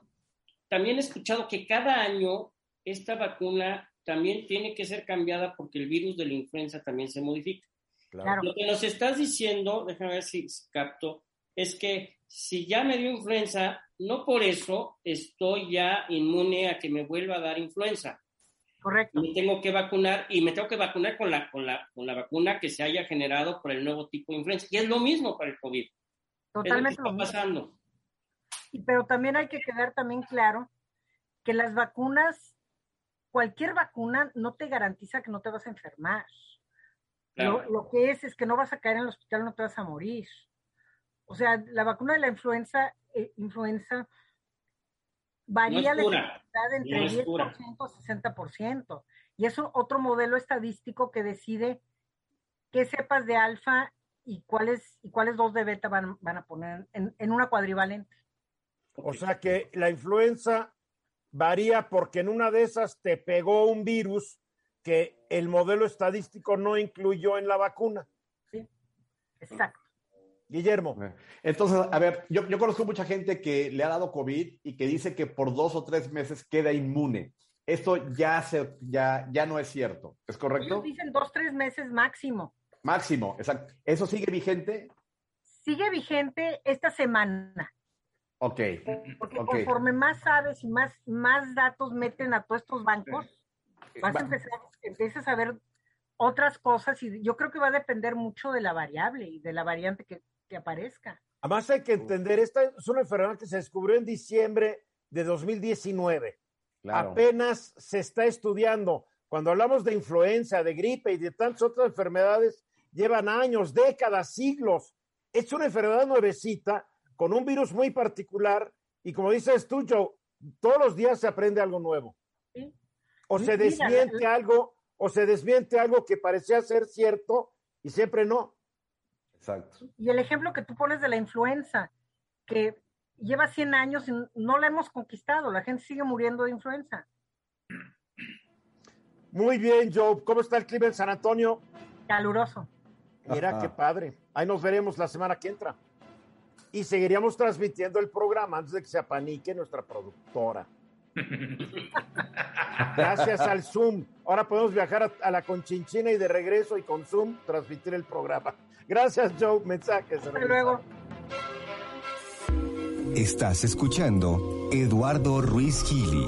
también he escuchado que cada año esta vacuna también tiene que ser cambiada porque el virus de la influenza también se modifica. Claro. Lo que nos estás diciendo, déjame ver si capto, es que si ya me dio influenza, no por eso estoy ya inmune a que me vuelva a dar influenza. Correcto. Me tengo que vacunar y me tengo que vacunar con la, con la, con la vacuna que se haya generado por el nuevo tipo de influenza. Y es lo mismo para el COVID. Totalmente es lo que está pasando. Pero también hay que quedar también claro que las vacunas, cualquier vacuna no te garantiza que no te vas a enfermar. Claro. Lo, lo que es es que no vas a caer en el hospital, no te vas a morir. O sea, la vacuna de la influenza, eh, influenza varía No la efectividad entre No es 10% cura. a 60%. Y es otro modelo estadístico que decide qué cepas de alfa y cuáles y cuáles dos de beta van, van a poner en, en una cuadrivalente. O sea que la influenza varía porque en una de esas te pegó un virus que el modelo estadístico no incluyó en la vacuna. Exacto. Guillermo, Entonces, a ver, yo, yo conozco mucha gente que le ha dado COVID y que dice que por dos o tres meses queda inmune. Esto ya, se, ya, ya no es cierto, ¿es correcto? Ellos dicen dos, tres meses máximo. Máximo, exacto. ¿Eso sigue vigente? Sigue vigente esta semana, Ok, porque Ok. conforme más sabes y más, más datos meten a todos estos bancos, vas Va- a empezar, empiezas a ver otras cosas y yo creo que va a depender mucho de la variable y de la variante que, que aparezca. además hay que entender, esta es una enfermedad que se descubrió en diciembre de 2019. claro. Apenas se está estudiando. Cuando hablamos de influenza, de gripe y de tantas otras enfermedades, llevan años, décadas, siglos. Es una enfermedad nuevecita con un virus muy particular y como dices tú, Joe, todos los días se aprende algo nuevo. Sí. O se Mira, desmiente algo, o se desmiente algo que parecía ser cierto y siempre no. Exacto. Y el ejemplo que tú pones de la influenza, que lleva 100 años y no la hemos conquistado, la gente sigue muriendo de influenza. Muy bien, Joe. ¿Cómo está el clima en San Antonio? Caluroso. Mira Ajá. qué padre. Ahí nos veremos la semana que entra. Y seguiríamos transmitiendo el programa antes de que se apanique nuestra productora. Gracias al Zoom. Ahora podemos viajar a, a la Conchinchina y de regreso y con Zoom transmitir el programa. Gracias, Joe. Mensajes. Hasta luego. Estás escuchando Eduardo Ruiz Gili.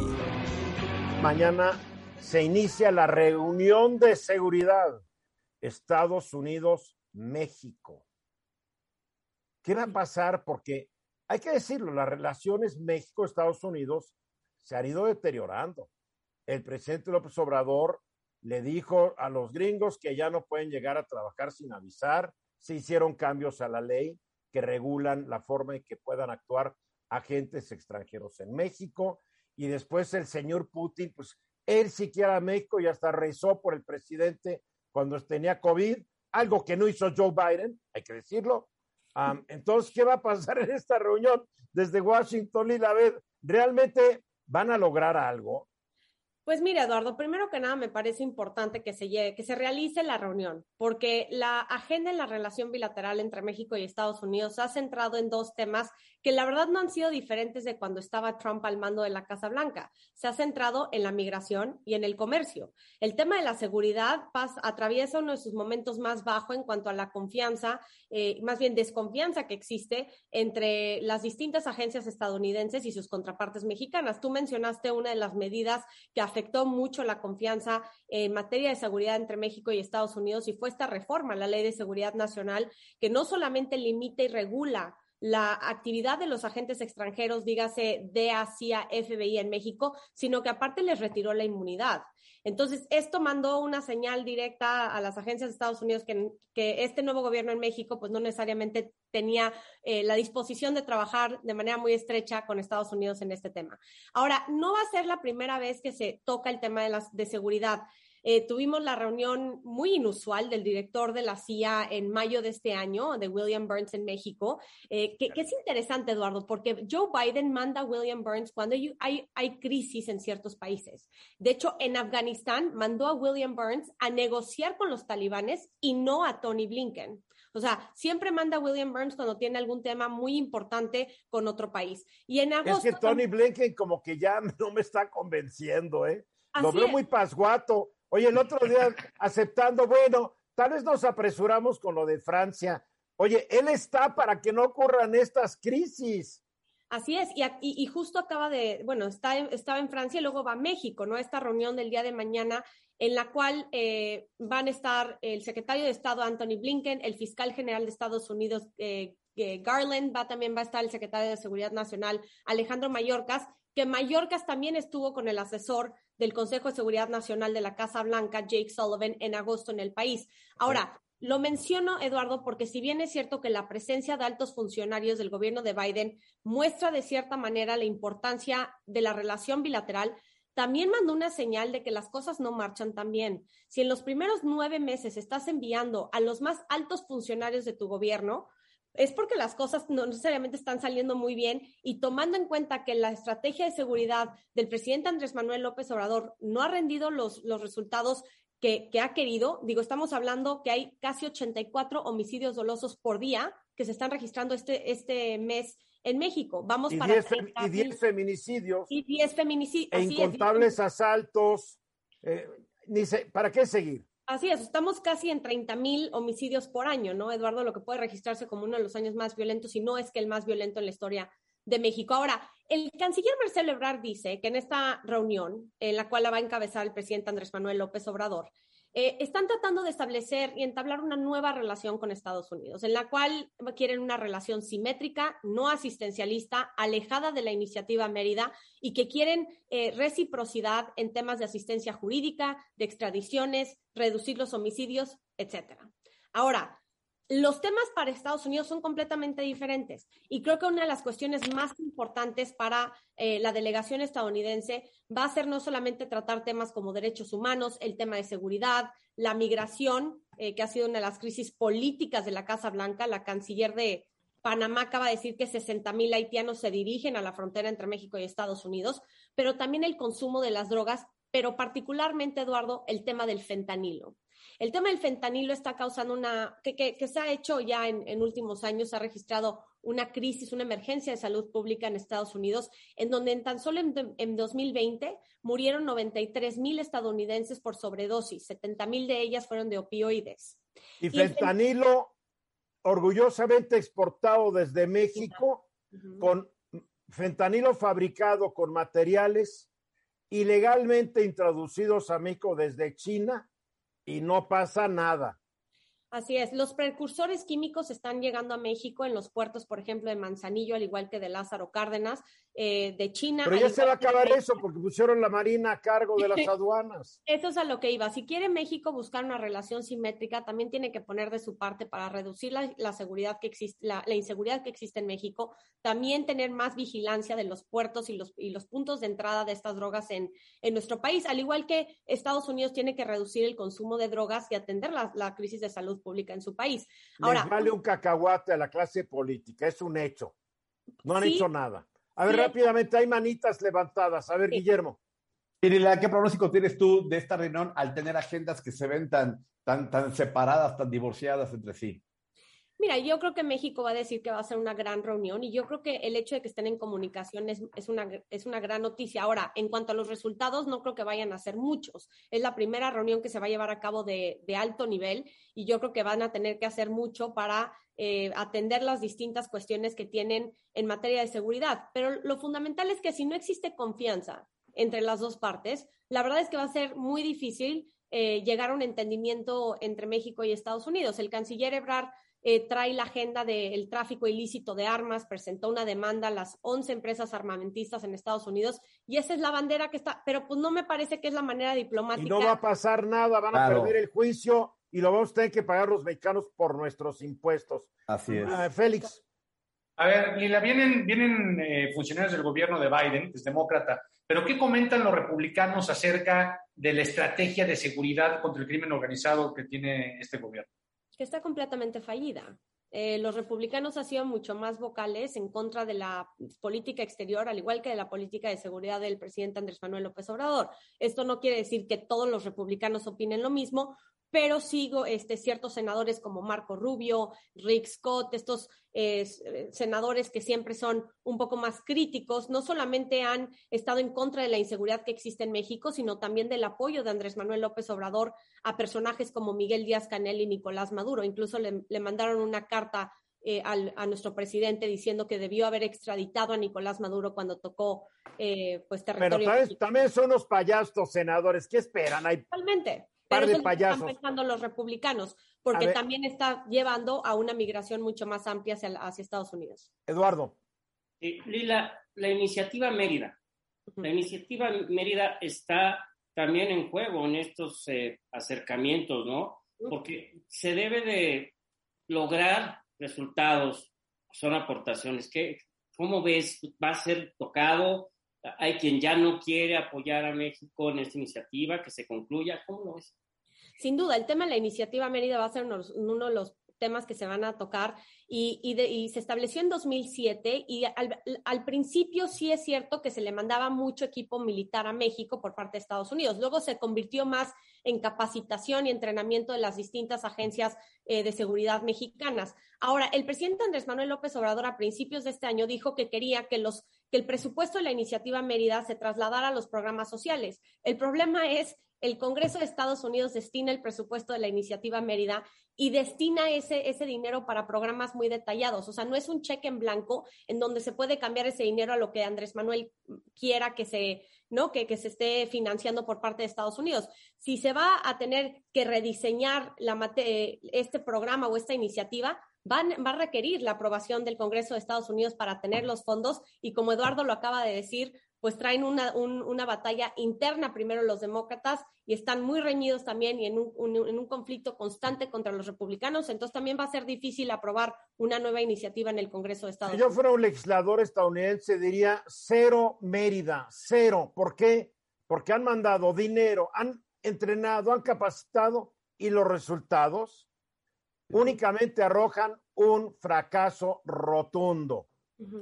Mañana se inicia la reunión de seguridad Estados Unidos, México. ¿Qué va a pasar? Porque hay que decirlo, las relaciones México-Estados Unidos se han ido deteriorando. El presidente López Obrador le dijo a los gringos que ya no pueden llegar a trabajar sin avisar. Se hicieron cambios a la ley que regulan la forma en que puedan actuar agentes extranjeros en México. Y después el señor Putin, pues él siquiera a México y hasta rezó por el presidente cuando tenía COVID, algo que no hizo Joe Biden, hay que decirlo. Entonces, ¿qué va a pasar en esta reunión desde Washington, Lila? A ver, ¿realmente van a lograr algo? Pues mira, Eduardo, primero que nada me parece importante que se, que se realice la reunión, porque la agenda en la relación bilateral entre México y Estados Unidos ha centrado en dos temas que la verdad no han sido diferentes de cuando estaba Trump al mando de la Casa Blanca. Se ha centrado en la migración y en el comercio. El tema de la seguridad atraviesa uno de sus momentos más bajos en cuanto a la confianza, eh, más bien desconfianza que existe entre las distintas agencias estadounidenses y sus contrapartes mexicanas. Tú mencionaste una de las medidas que afectó mucho la confianza en materia de seguridad entre México y Estados Unidos y fue esta reforma, la Ley de Seguridad Nacional, que no solamente limita y regula la actividad de los agentes extranjeros, dígase DEA, CIA, FBI en México, sino que aparte les retiró la inmunidad. Entonces, esto mandó una señal directa a las agencias de Estados Unidos que, que este nuevo gobierno en México, pues no necesariamente tenía eh, la disposición de trabajar de manera muy estrecha con Estados Unidos en este tema. Ahora, no va a ser la primera vez que se toca el tema de, las, de seguridad. Eh, tuvimos la reunión muy inusual del director de la CIA en mayo de este año, de William Burns en México, eh, que, es interesante, Eduardo, porque Joe Biden manda a William Burns cuando hay, hay crisis en ciertos países. De hecho, en Afganistán mandó a William Burns a negociar con los talibanes y no a Tony Blinken. O sea, siempre manda a William Burns cuando tiene algún tema muy importante con otro país. Y en agosto, es que Tony Blinken como que ya no me está convenciendo, ¿eh? Lo veo muy pasguato. Oye, el otro día aceptando, bueno, tal vez nos apresuramos con lo de Francia. Oye, él está para que no ocurran estas crisis. Así es, y, y, justo acaba de, bueno, está, estaba en Francia y luego va a México, ¿no? Esta reunión del día de mañana en la cual eh, van a estar el secretario de Estado Anthony Blinken, el fiscal general de Estados Unidos eh, eh, Garland, va también va a estar el secretario de Seguridad Nacional Alejandro Mayorkas, que Mayorkas también estuvo con el asesor del Consejo de Seguridad Nacional de la Casa Blanca, Jake Sullivan, en agosto en el país. Ahora, lo menciono, Eduardo, porque si bien es cierto que la presencia de altos funcionarios del gobierno de Biden muestra de cierta manera la importancia de la relación bilateral, también mandó una señal de que las cosas no marchan tan bien. Si en los primeros nueve meses estás enviando a los más altos funcionarios de tu gobierno, es porque las cosas no necesariamente están saliendo muy bien y tomando en cuenta que la estrategia de seguridad del presidente Andrés Manuel López Obrador no ha rendido los, los resultados que, que, ha querido, digo, estamos hablando que hay casi 84 homicidios dolosos por día que se están registrando este, este mes en México. Vamos y para 10, y 10 feminicidios. Y 10 feminicidios. E incontables asaltos. Eh, ni se, ¿Para qué seguir? Así es, estamos casi en 30 mil homicidios por año, ¿no, Eduardo? Lo que puede registrarse como uno de los años más violentos, y no es que el más violento en la historia de México. Ahora, el canciller Marcelo Ebrard dice que en esta reunión, en la cual la va a encabezar el presidente Andrés Manuel López Obrador, eh, están tratando de establecer y entablar una nueva relación con Estados Unidos, en la cual quieren una relación simétrica, no asistencialista, alejada de la iniciativa Mérida y que quieren eh, reciprocidad en temas de asistencia jurídica, de extradiciones, reducir los homicidios, etcétera. Ahora, los temas para Estados Unidos son completamente diferentes y creo que una de las cuestiones más importantes para eh, la delegación estadounidense va a ser no solamente tratar temas como derechos humanos, el tema de seguridad, la migración, eh, que ha sido una de las crisis políticas de la Casa Blanca. La canciller de Panamá acaba de decir que 60 mil haitianos se dirigen a la frontera entre México y Estados Unidos, pero también el consumo de las drogas, pero particularmente, Eduardo, el tema del fentanilo. El tema del fentanilo está causando una, que, se ha hecho ya en, últimos años, se ha registrado una crisis, una emergencia de salud pública en Estados Unidos, en donde en tan solo en, 2020 murieron 93 mil estadounidenses por sobredosis, 70 mil de ellas fueron de opioides. Y, fentanilo orgullosamente exportado desde México con fentanilo fabricado con materiales ilegalmente introducidos a México desde China y no pasa nada. Así es, los precursores químicos están llegando a México en los puertos, por ejemplo, de Manzanillo, al igual que de Lázaro Cárdenas, eh, de China. Pero ya se va a acabar eso porque pusieron la Marina a cargo de las aduanas. Eso es a lo que iba. Si quiere México buscar una relación simétrica, también tiene que poner de su parte para reducir la, seguridad que existe, la, inseguridad que existe en México, también tener más vigilancia de los puertos y los, y los puntos de entrada de estas drogas en, en nuestro país, al igual que Estados Unidos tiene que reducir el consumo de drogas y atender la, la crisis de salud pública en su país. Ahora, vale un cacahuate a la clase política, es un hecho. No han hecho nada. A ver, rápidamente, hay manitas levantadas. A ver, Guillermo. ¿qué pronóstico tienes tú de esta reunión al tener agendas que se ven tan, tan, tan separadas, tan divorciadas entre sí? Mira, yo creo que México va a decir que va a ser una gran reunión y yo creo que el hecho de que estén en comunicación es, es, una, es una gran noticia. Ahora, en cuanto a los resultados, no creo que vayan a ser muchos. Es la primera reunión que se va a llevar a cabo de, de alto nivel y yo creo que van a tener que hacer mucho para eh, atender las distintas cuestiones que tienen en materia de seguridad. Pero lo fundamental es que si no existe confianza entre las dos partes, la verdad es que va a ser muy difícil eh, llegar a un entendimiento entre México y Estados Unidos. El canciller Ebrard eh, trae la agenda del tráfico ilícito de armas, presentó una demanda a las 11 empresas armamentistas en Estados Unidos y esa es la bandera que está, pero pues no me parece que es la manera diplomática. Y no va a pasar nada, van a perder el juicio y lo vamos a tener que pagar los mexicanos por nuestros impuestos. Así es. Uh, Félix. A ver, Lila, vienen, vienen eh, funcionarios del gobierno de Biden, que es demócrata, pero ¿qué comentan los republicanos acerca de la estrategia de seguridad contra el crimen organizado que tiene este gobierno? Que está completamente fallida. Eh, los republicanos han sido mucho más vocales en contra de la política exterior, al igual que de la política de seguridad del presidente Andrés Manuel López Obrador. Esto no quiere decir que todos los republicanos opinen lo mismo, pero sigo este, ciertos senadores como Marco Rubio, Rick Scott, estos eh, senadores que siempre son un poco más críticos, no solamente han estado en contra de la inseguridad que existe en México, sino también del apoyo de Andrés Manuel López Obrador a personajes como Miguel Díaz Canel y Nicolás Maduro. Incluso le, le mandaron una carta eh, al, a nuestro presidente diciendo que debió haber extraditado a Nicolás Maduro cuando tocó eh, pues territorio. Pero también, también, son unos payasos senadores. ¿Qué esperan? Hay Totalmente par pero de payasos. están pensando los republicanos, porque también está llevando a una migración mucho más amplia hacia, hacia Estados Unidos. Eduardo. Eh, Lila, la iniciativa Mérida. La iniciativa Mérida está también en juego en estos eh, acercamientos, ¿no? Porque se debe de lograr resultados, son aportaciones. ¿Qué, ¿Cómo ves? ¿Va a ser tocado? Hay quien ya no quiere apoyar a México en esta iniciativa, que se concluya. ¿Cómo lo ves? Sin duda, el tema de la iniciativa Mérida va a ser uno, de los temas que se van a tocar y, y, de, y se estableció en 2007 y al, al, principio sí es cierto que se le mandaba mucho equipo militar a México por parte de Estados Unidos. Luego se convirtió más en capacitación y entrenamiento de las distintas agencias eh, de seguridad mexicanas. Ahora, el presidente Andrés Manuel López Obrador a principios de este año dijo que quería que los que el presupuesto de la iniciativa Mérida se trasladara a los programas sociales. El problema es el Congreso de Estados Unidos destina el presupuesto de la iniciativa Mérida y destina ese, ese dinero para programas muy detallados. O sea, no es un cheque en blanco en donde se puede cambiar ese dinero a lo que Andrés Manuel quiera que se, ¿no? que, que se esté financiando por parte de Estados Unidos. Si se va a tener que rediseñar este programa o esta iniciativa, van, va a requerir la aprobación del Congreso de Estados Unidos para tener los fondos y como Eduardo lo acaba de decir, pues traen una, un, una batalla interna primero los demócratas y están muy reñidos también y en un, un, en un conflicto constante contra los republicanos, entonces también va a ser difícil aprobar una nueva iniciativa en el Congreso de Estados Unidos. Si yo fuera un legislador estadounidense diría cero Mérida, cero. ¿Por qué? Porque han mandado dinero, han entrenado, han capacitado y los resultados únicamente arrojan un fracaso rotundo.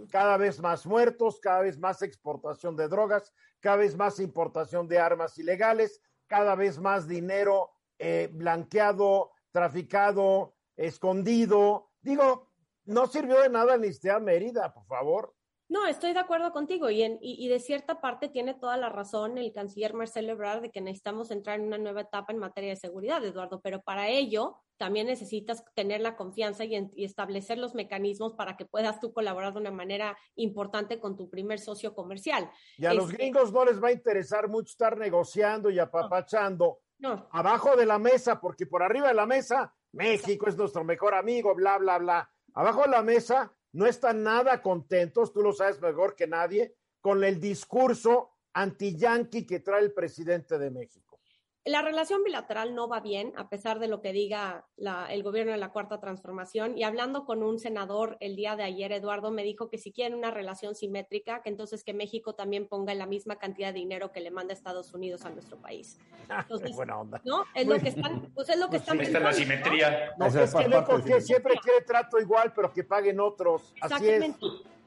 Cada vez más muertos, cada vez más exportación de drogas, cada vez más importación de armas ilegales, cada vez más dinero eh, blanqueado, traficado, escondido. Digo, no sirvió de nada la Mérida, por favor. No, estoy de acuerdo contigo y, en, y, y, de cierta parte tiene toda la razón el canciller Marcelo Ebrard de que necesitamos entrar en una nueva etapa en materia de seguridad, Eduardo, pero para ello también necesitas tener la confianza y, en, y, establecer los mecanismos para que puedas tú colaborar de una manera importante con tu primer socio comercial. Y a este, los gringos no les va a interesar mucho estar negociando y apapachando no. abajo de la mesa, porque por arriba de la mesa México es nuestro mejor amigo, bla, bla, bla. Abajo de la mesa no están nada contentos, tú lo sabes mejor que nadie, con el discurso anti-yanqui que trae el presidente de México. La relación bilateral no va bien, a pesar de lo que diga la, el gobierno de la Cuarta Transformación. Y hablando con un senador el día de ayer, Eduardo, me dijo que si quieren una relación simétrica, que entonces que México también ponga la misma cantidad de dinero que le manda Estados Unidos a nuestro país. Entonces, buena onda. ¿no? Es lo que están, pues es lo que están. Esta es la simetría. No, es que, no, siempre quiere trato igual, pero que paguen otros. Así es.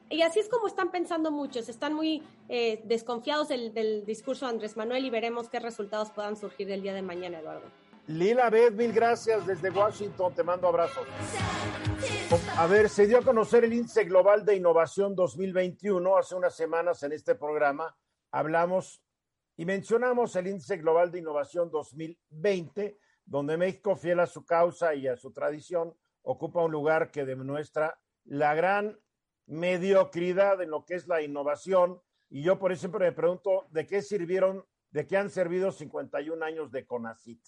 Y así es como están pensando muchos, están muy eh, desconfiados del, discurso de Andrés Manuel y veremos qué resultados puedan surgir del día de mañana, Eduardo. Lila Beth, mil gracias desde Washington, te mando abrazos. A ver, se dio a conocer el índice global de innovación 2021 hace unas semanas en este programa. Hablamos y mencionamos el índice global de innovación 2020, donde México, fiel a su causa y a su tradición, ocupa un lugar que demuestra la gran mediocridad en lo que es la innovación. Y yo por eso siempre me pregunto, ¿de qué sirvieron, de qué han servido 51 años de CONACIT?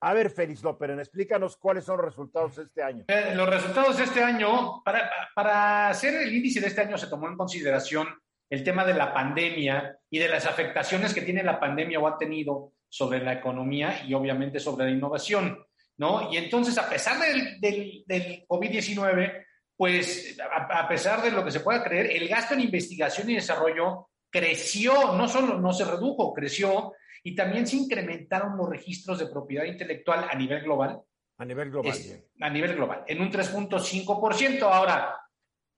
A ver, Félix López, explícanos cuáles son los resultados de este año. Eh, los resultados de este año, para, para hacer el índice de este año se tomó en consideración el tema de la pandemia y de las afectaciones que tiene la pandemia o ha tenido sobre la economía y obviamente sobre la innovación, ¿no? Y entonces, a pesar del, del, del COVID-19, pues a, a, pesar de lo que se pueda creer, el gasto en investigación y desarrollo creció, no solo no se redujo, creció y también se incrementaron los registros de propiedad intelectual a nivel global. A nivel global. Es, a nivel global, en un 3.5%. Ahora,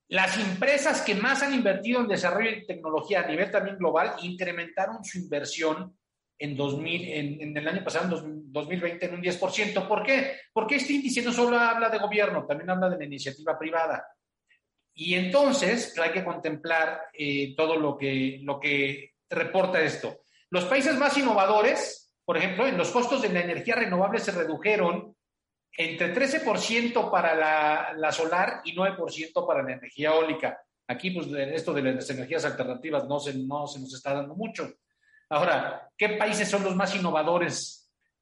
las empresas que más han invertido en desarrollo y tecnología a nivel también global incrementaron su inversión en, 2000, en, en el año pasado, en 2020, en un 10%. ¿Por qué? Porque este índice no solo habla de gobierno, también habla de la iniciativa privada. Y entonces hay que contemplar eh, todo lo que, lo que reporta esto. Los países más innovadores, por ejemplo, en los costos de la energía renovable se redujeron entre 13% para la, la, solar y 9% para la energía eólica. Aquí, pues, esto de las energías alternativas no se, no se nos está dando mucho. Ahora, ¿qué países son los más innovadores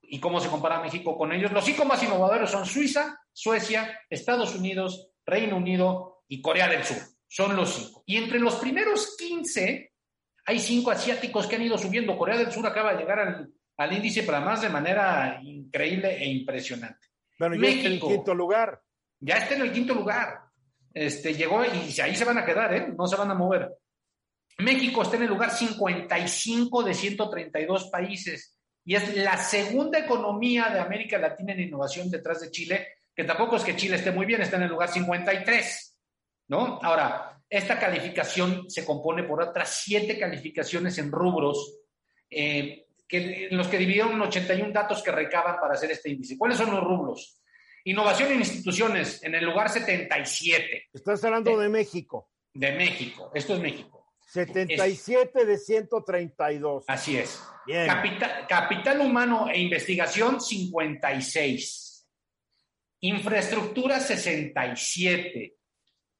y cómo se compara México con ellos? Los cinco más innovadores son Suiza, Suecia, Estados Unidos, Reino Unido y Corea del Sur. Son los cinco. Y entre los primeros 15 hay cinco asiáticos que han ido subiendo. Corea del Sur acaba de llegar al, al índice, pero además de manera increíble e impresionante. Bueno, ya México, está en el quinto lugar. Ya está en el quinto lugar. Este, llegó y ahí se van a quedar, ¿eh? No se van a mover. México está en el lugar 55 de 132 países y es la segunda economía de América Latina en innovación detrás de Chile, que tampoco es que Chile esté muy bien, está en el lugar 53, ¿no? Ahora, esta calificación se compone por otras siete calificaciones en rubros, eh, que, en los que dividieron 81 datos que recaban para hacer este índice. ¿Cuáles son los rubros? Innovación en instituciones, en el lugar 77. Estás hablando de, de México. De México, esto es México. 77 es, de 132. Así es. Capital, capital humano e investigación, 56. Infraestructura, 67.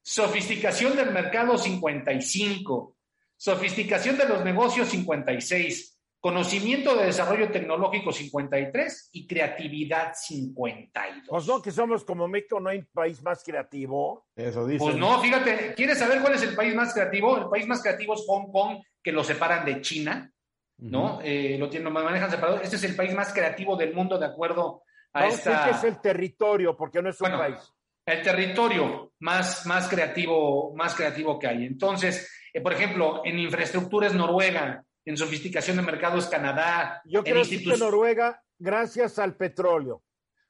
Sofisticación del mercado 55. Sofisticación de los negocios 56. Conocimiento de desarrollo tecnológico 53 y creatividad 52. Pues no, que somos como México, no hay país más creativo. Eso dice. Pues no, fíjate, ¿quieres saber cuál es el país más creativo? El país más creativo es Hong Kong, que lo separan de China, ¿no? Uh -huh. eh, lo, tienen, lo manejan separado. Este es el país más creativo del mundo, de acuerdo a Vamos esta. que es el territorio, porque no es un bueno, país el territorio más, más, creativo, más creativo que hay. Entonces, eh, por ejemplo, en infraestructura es Noruega, en sofisticación de mercado es Canadá. Yo creo que. Noruega, gracias al petróleo,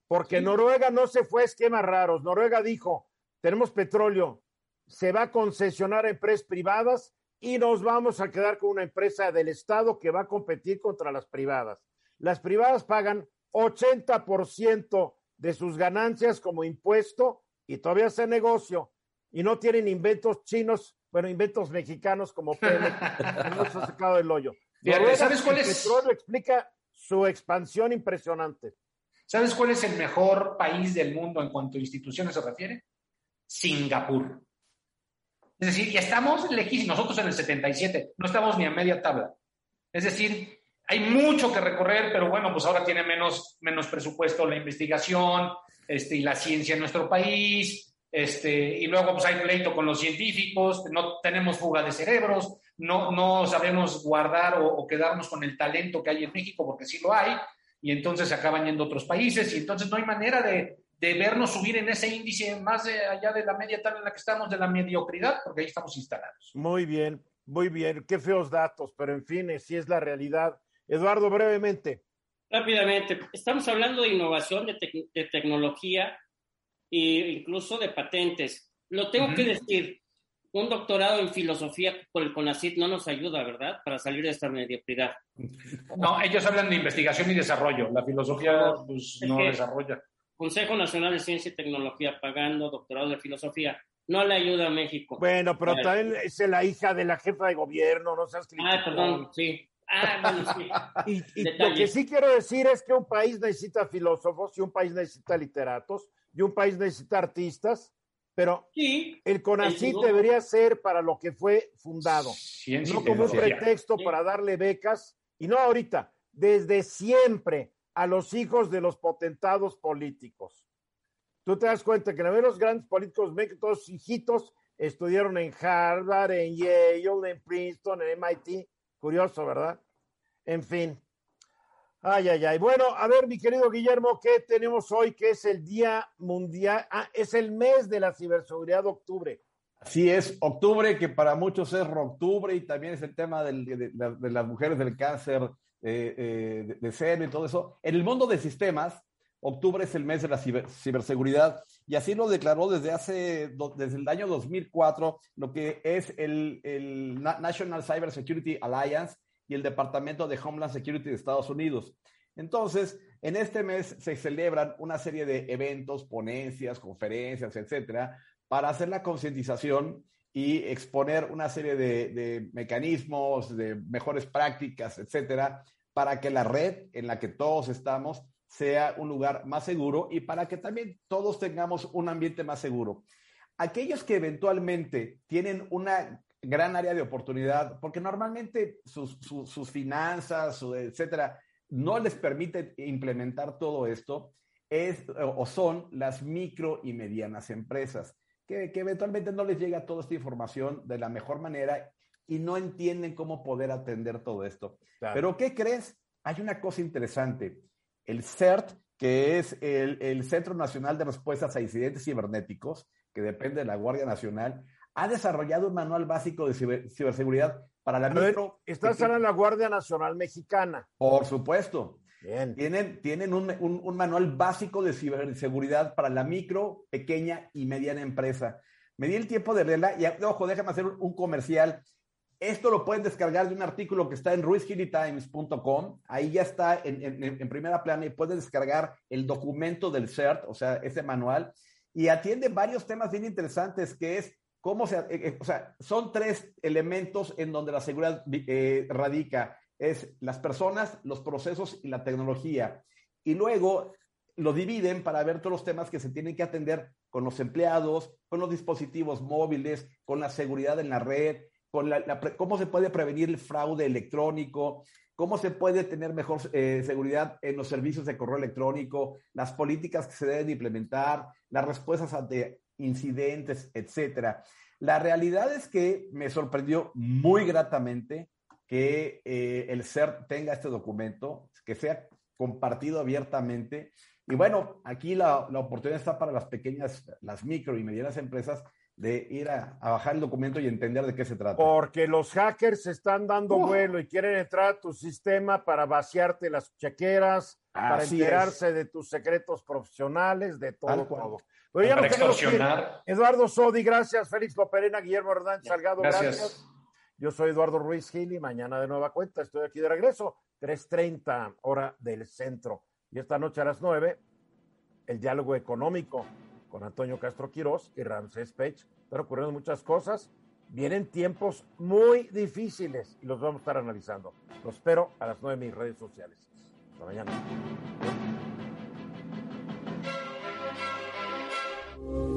porque sí. Noruega no se fue a esquemas raros. Noruega dijo, tenemos petróleo, se va a concesionar a empresas privadas y nos vamos a quedar con una empresa del Estado que va a competir contra las privadas. Las privadas pagan 80% de sus ganancias como impuesto y todavía hace negocio y no tienen inventos chinos, bueno, inventos mexicanos como Pemex, se ha sacado del hoyo. Fíjate, ¿Sabes cuál es? Petróleo explica su expansión impresionante. ¿Sabes cuál es el mejor país del mundo en cuanto a instituciones se refiere? Singapur. Es decir, ya estamos lejísimos, nosotros en el 77, no estamos ni a media tabla. Es decir, hay mucho que recorrer, pero bueno, pues ahora tiene menos, menos presupuesto la investigación, este, y la ciencia en nuestro país, este, y luego pues hay pleito con los científicos, no tenemos fuga de cerebros, no, no sabemos guardar o, o, quedarnos con el talento que hay en México, porque sí lo hay, y entonces se acaban yendo a otros países, y entonces no hay manera de, de vernos subir en ese índice más de, allá de la media tal en la que estamos, de la mediocridad, porque ahí estamos instalados. Muy bien, muy bien, qué feos datos, pero en fin, si es la realidad. Eduardo, brevemente. Rápidamente, estamos hablando de innovación, de tecnología e incluso de patentes. Lo tengo uh -huh. que decir, un doctorado en filosofía por el CONACYT no nos ayuda, ¿verdad? Para salir de esta mediocridad. No, ellos hablan de investigación y desarrollo. La filosofía pues, no desarrolla. Consejo Nacional de Ciencia y Tecnología pagando doctorado de filosofía. No le ayuda a México. Bueno, pero también es la hija de la jefa de gobierno, no seas Ah, perdón, sí. Ah, bueno, sí. y, lo que sí quiero decir es que un país necesita filósofos y un país necesita literatos y un país necesita artistas, pero el CONACYT debería ser para lo que fue fundado, no como un pretexto para darle becas y no ahorita, desde siempre a los hijos de los potentados políticos. Tú te das cuenta que la mayoría de los grandes políticos todos hijitos estudiaron en Harvard, en Yale, en Princeton, en MIT. Curioso, ¿verdad? En fin. Ay, ay, ay. Bueno, a ver, mi querido Guillermo, ¿qué tenemos hoy? Que es el Día Mundial, ah, es el mes de la ciberseguridad de octubre. Así es, octubre, que para muchos es octubre y también es el tema de, las mujeres del cáncer eh, eh, de, seno y todo eso. En el mundo de sistemas, octubre es el mes de la ciberseguridad y así lo declaró desde hace, desde el año 2004, lo que es el National Cyber Security Alliance y el Departamento de Homeland Security de Estados Unidos. Entonces, en este mes se celebran una serie de eventos, ponencias, conferencias, etcétera, para hacer la concientización y exponer una serie de, mecanismos, de mejores prácticas, etcétera, para que la red en la que todos estamos sea un lugar más seguro y para que también todos tengamos un ambiente más seguro. Aquellos que eventualmente tienen una gran área de oportunidad, porque normalmente sus, finanzas, etcétera, no les permite implementar todo esto, es o son las micro y medianas empresas que, eventualmente no les llega toda esta información de la mejor manera y no entienden cómo poder atender todo esto. Pero ¿qué crees? Hay una cosa interesante. El CERT, que es el, Centro Nacional de Respuestas a Incidentes Cibernéticos, que depende de la Guardia Nacional, ha desarrollado un manual básico de ciberseguridad para la micro. Estás de la Guardia Nacional Mexicana. Por supuesto. Tienen, tienen un, manual básico de ciberseguridad para la micro, pequeña y mediana empresa. Me di el tiempo de leerla y, ojo, déjame hacer un, comercial. Esto lo pueden descargar de un artículo que está en ruizgillytimes.com. Ahí ya está en, primera plana y pueden descargar el documento del CERT, o sea, ese manual. Y atiende varios temas bien interesantes, que es cómo se... Eh, eh, o sea, son tres elementos en donde la seguridad eh, radica es las personas, los procesos y la tecnología. Y luego lo dividen para ver todos los temas que se tienen que atender con los empleados, con los dispositivos móviles, con la seguridad en la red, con la, cómo se puede prevenir el fraude electrónico, cómo se puede tener mejor seguridad en los servicios de correo electrónico, las políticas que se deben implementar, las respuestas ante incidentes, etcétera. La realidad es que me sorprendió muy gratamente que eh, el CERT tenga este documento, que sea compartido abiertamente. Y bueno, aquí la, oportunidad está para las pequeñas, las micro y medianas empresas de ir a, bajar el documento y entender de qué se trata. Porque los hackers están dando vuelo y quieren entrar a tu sistema para vaciarte las chequeras, para enterarse de tus secretos profesionales, de todo, todo. Pero ya no Eduardo Sodi, gracias. Félix Loperena, Guillermo Hernández Salgado, gracias. Yo soy Eduardo Ruiz Gil y mañana de nueva cuenta estoy aquí de regreso, 3.30 hora del centro. Y esta noche a las 9, el diálogo económico con Antonio Castro Quirós y Ramsés Pech. Están ocurriendo muchas cosas. Vienen tiempos muy difíciles y los vamos a estar analizando. Los espero a las 9 en mis redes sociales. Hasta mañana.